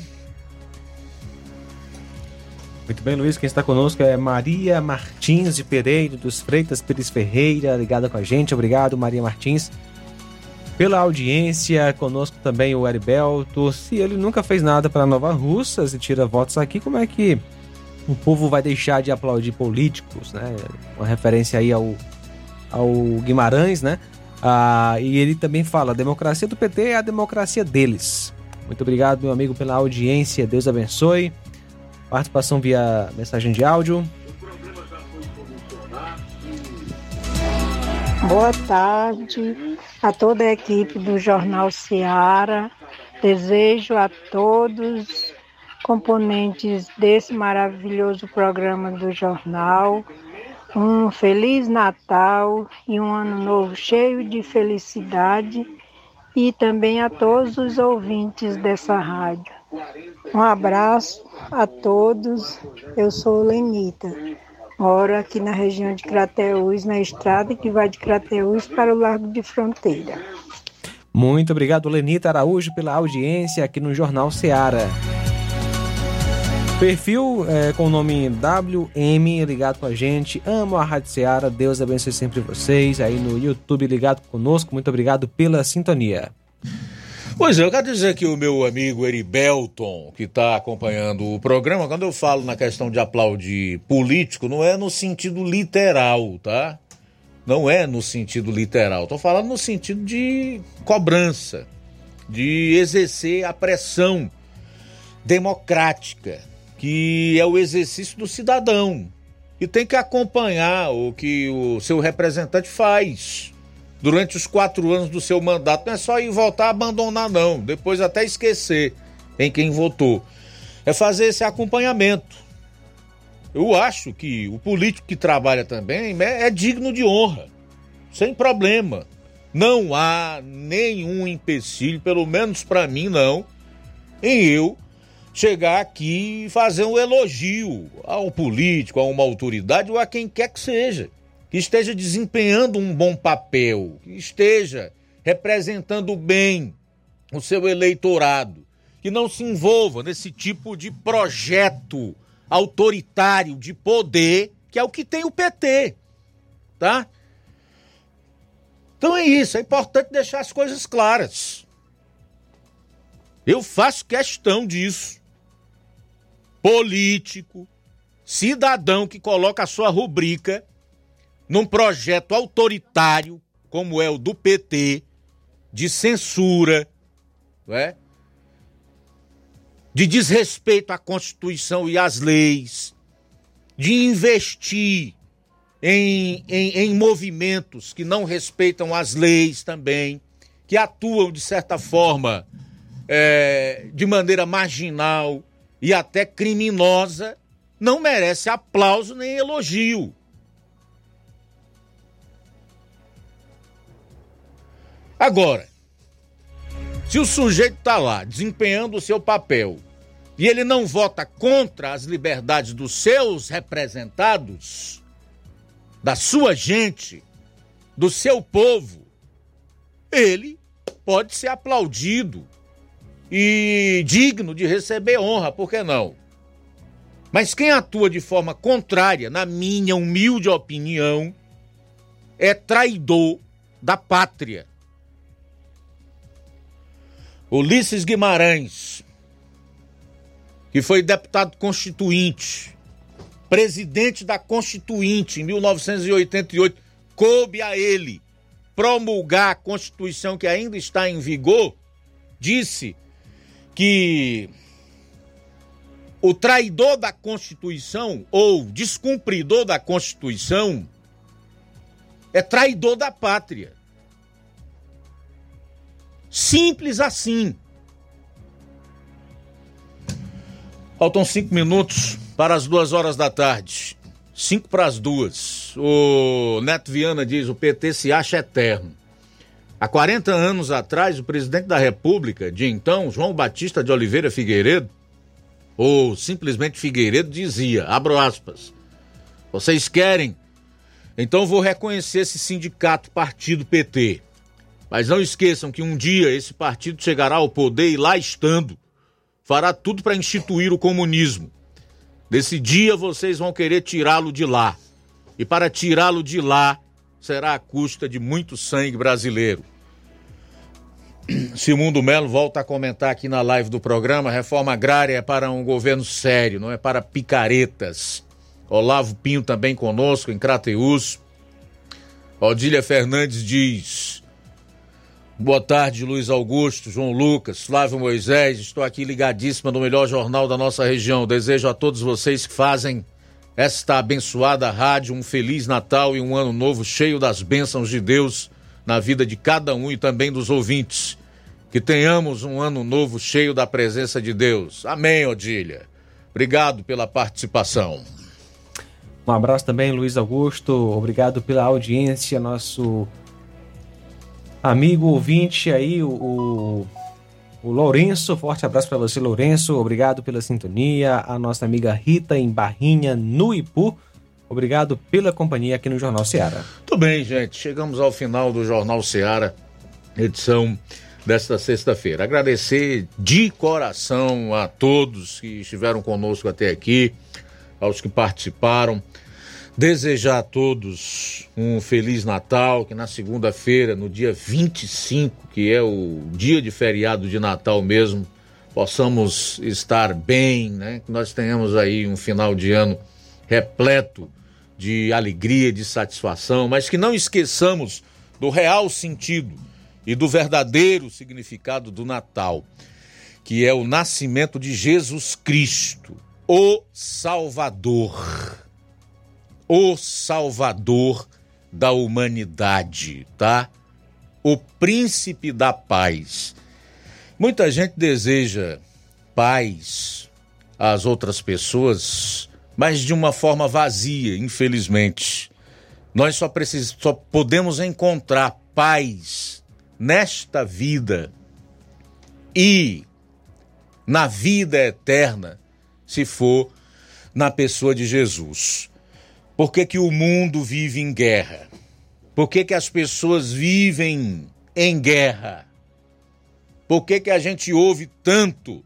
S2: Muito bem, Luiz. Quem está conosco é Maria Martins de Pereira, dos Freitas Pires Ferreira, ligada com a gente. Obrigado, Maria Martins pela audiência. Conosco também o Heriberto. Se ele nunca fez nada para Nova Russas e tira votos aqui, como é que o povo vai deixar de aplaudir políticos, né? Uma referência aí ao, ao Guimarães, né? Ah, e ele também fala: a democracia do PT é a democracia deles. Muito obrigado, meu amigo, pela audiência. Deus abençoe. Participação via mensagem de áudio.
S21: Boa tarde a toda a equipe do Jornal Seara. Desejo a todos componentes desse maravilhoso programa do jornal um feliz Natal e um ano novo cheio de felicidade e também a todos os ouvintes dessa rádio. Um abraço a todos. Eu sou Lenita. Moro aqui na região de Crateús, na estrada que vai de Crateús para o Largo de Fronteira.
S2: Muito obrigado, Lenita Araújo, pela audiência aqui no Jornal Seara. Perfil é, com o nome WM ligado com a gente. Amo a Rádio Seara. Deus abençoe sempre vocês. Aí no YouTube ligado conosco. Muito obrigado pela sintonia.
S1: Pois é, eu quero dizer que o meu amigo Eribelton, que está acompanhando o programa, quando eu falo na questão de aplaudir político, não é no sentido literal, tá? Não é no sentido literal. Estou falando no sentido de cobrança, de exercer a pressão democrática, que é o exercício do cidadão, e tem que acompanhar o que o seu representante faz durante os quatro anos do seu mandato. Não é só ir votar abandonar, não. Depois até esquecer em quem votou. É fazer esse acompanhamento. Eu acho que o político que trabalha também é, é digno de honra, sem problema. Não há nenhum empecilho, pelo menos para mim não, em eu chegar aqui e fazer um elogio a um político, a uma autoridade ou a quem quer que seja que esteja desempenhando um bom papel, que esteja representando bem o seu eleitorado, que não se envolva nesse tipo de projeto autoritário de poder, que é o que tem o PT, tá? Então é isso, é importante deixar as coisas claras. Eu faço questão disso. Político, cidadão que coloca a sua rubrica num projeto autoritário, como é o do PT, de censura, é? de desrespeito à Constituição e às leis, de investir em, em, em, movimentos que não respeitam as leis também, que atuam, de certa forma, é, de maneira marginal e até criminosa, não merece aplauso nem elogio. Agora, se o sujeito está lá desempenhando o seu papel e ele não vota contra as liberdades dos seus representados, da sua gente, do seu povo, ele pode ser aplaudido e digno de receber honra, por que não? Mas quem atua de forma contrária, na minha humilde opinião, é traidor da pátria Ulisses Guimarães, que foi deputado constituinte, presidente da Constituinte em 1988, coube a ele promulgar a Constituição que ainda está em vigor, disse que o traidor da Constituição ou descumpridor da Constituição é traidor da pátria. Simples assim. Faltam cinco minutos para as duas horas da tarde. Cinco para as duas. O Neto Viana diz: o PT se acha eterno. Há 40 anos atrás, o presidente da República, de então, João Batista de Oliveira Figueiredo, ou simplesmente Figueiredo, dizia: abro aspas, vocês querem? Então vou reconhecer esse sindicato partido PT. Mas não esqueçam que um dia esse partido chegará ao poder e lá estando, fará tudo para instituir o comunismo. Desse dia vocês vão querer tirá-lo de lá. E para tirá-lo de lá será à custa de muito sangue brasileiro. Simundo Melo volta a comentar aqui na live do programa: reforma agrária é para um governo sério, não é para picaretas. Olavo Pinho também conosco em Crateus. Odília Fernandes diz: Boa tarde, Luiz Augusto, João Lucas, Flávio Moisés. Estou aqui ligadíssima no melhor jornal da nossa região. Desejo a todos vocês que fazem esta abençoada rádio um feliz Natal e um ano novo cheio das bênçãos de Deus na vida de cada um e também dos ouvintes. Que tenhamos um ano novo cheio da presença de Deus. Amém, Odília. Obrigado pela participação.
S2: Um abraço também, Luiz Augusto. Obrigado pela audiência. Nosso amigo ouvinte aí, o, o, o Lourenço. Forte abraço para você, Lourenço. Obrigado pela sintonia. A nossa amiga Rita em Barrinha, no Ipu. Obrigado pela companhia aqui no Jornal Seara.
S1: Tudo bem, gente. Chegamos ao final do Jornal Seara, edição desta sexta-feira. Agradecer de coração a todos que estiveram conosco até aqui, aos que participaram. Desejar a todos um Feliz Natal, que na segunda-feira, no dia 25, que é o dia de feriado de Natal mesmo, possamos estar bem, né? Que nós tenhamos aí um final de ano repleto de alegria, de satisfação, mas que não esqueçamos do real sentido e do verdadeiro significado do Natal, que é o nascimento de Jesus Cristo, o Salvador. O Salvador da humanidade, tá? O príncipe da paz. Muita gente deseja paz às outras pessoas, mas de uma forma vazia, infelizmente. Nós só, precis... só podemos encontrar paz nesta vida e na vida eterna se for na pessoa de Jesus. Por que, que o mundo vive em guerra? Por que, que as pessoas vivem em guerra? Por que, que a gente ouve tanto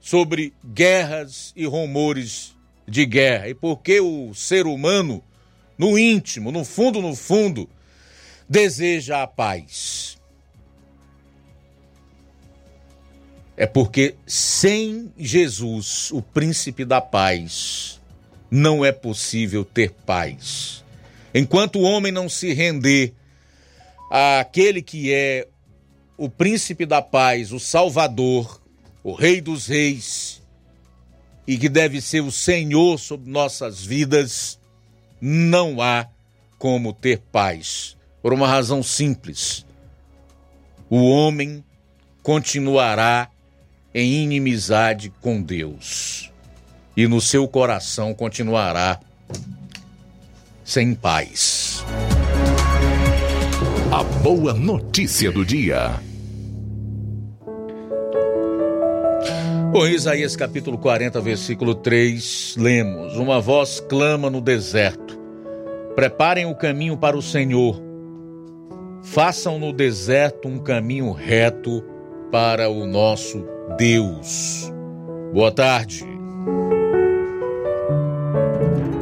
S1: sobre guerras e rumores de guerra? E por que o ser humano, no íntimo, no fundo, no fundo, deseja a paz? É porque sem Jesus, o príncipe da paz, não é possível ter paz. Enquanto o homem não se render àquele que é o príncipe da paz, o salvador, o rei dos reis, e que deve ser o Senhor sobre nossas vidas, não há como ter paz. Por uma razão simples: o homem continuará em inimizade com Deus e no seu coração continuará sem paz.
S4: A boa notícia do dia.
S1: Bom, Isaías capítulo 40, versículo 3, lemos: Uma voz clama no deserto: Preparem o caminho para o Senhor, façam no deserto um caminho reto para o nosso Deus. Boa tarde.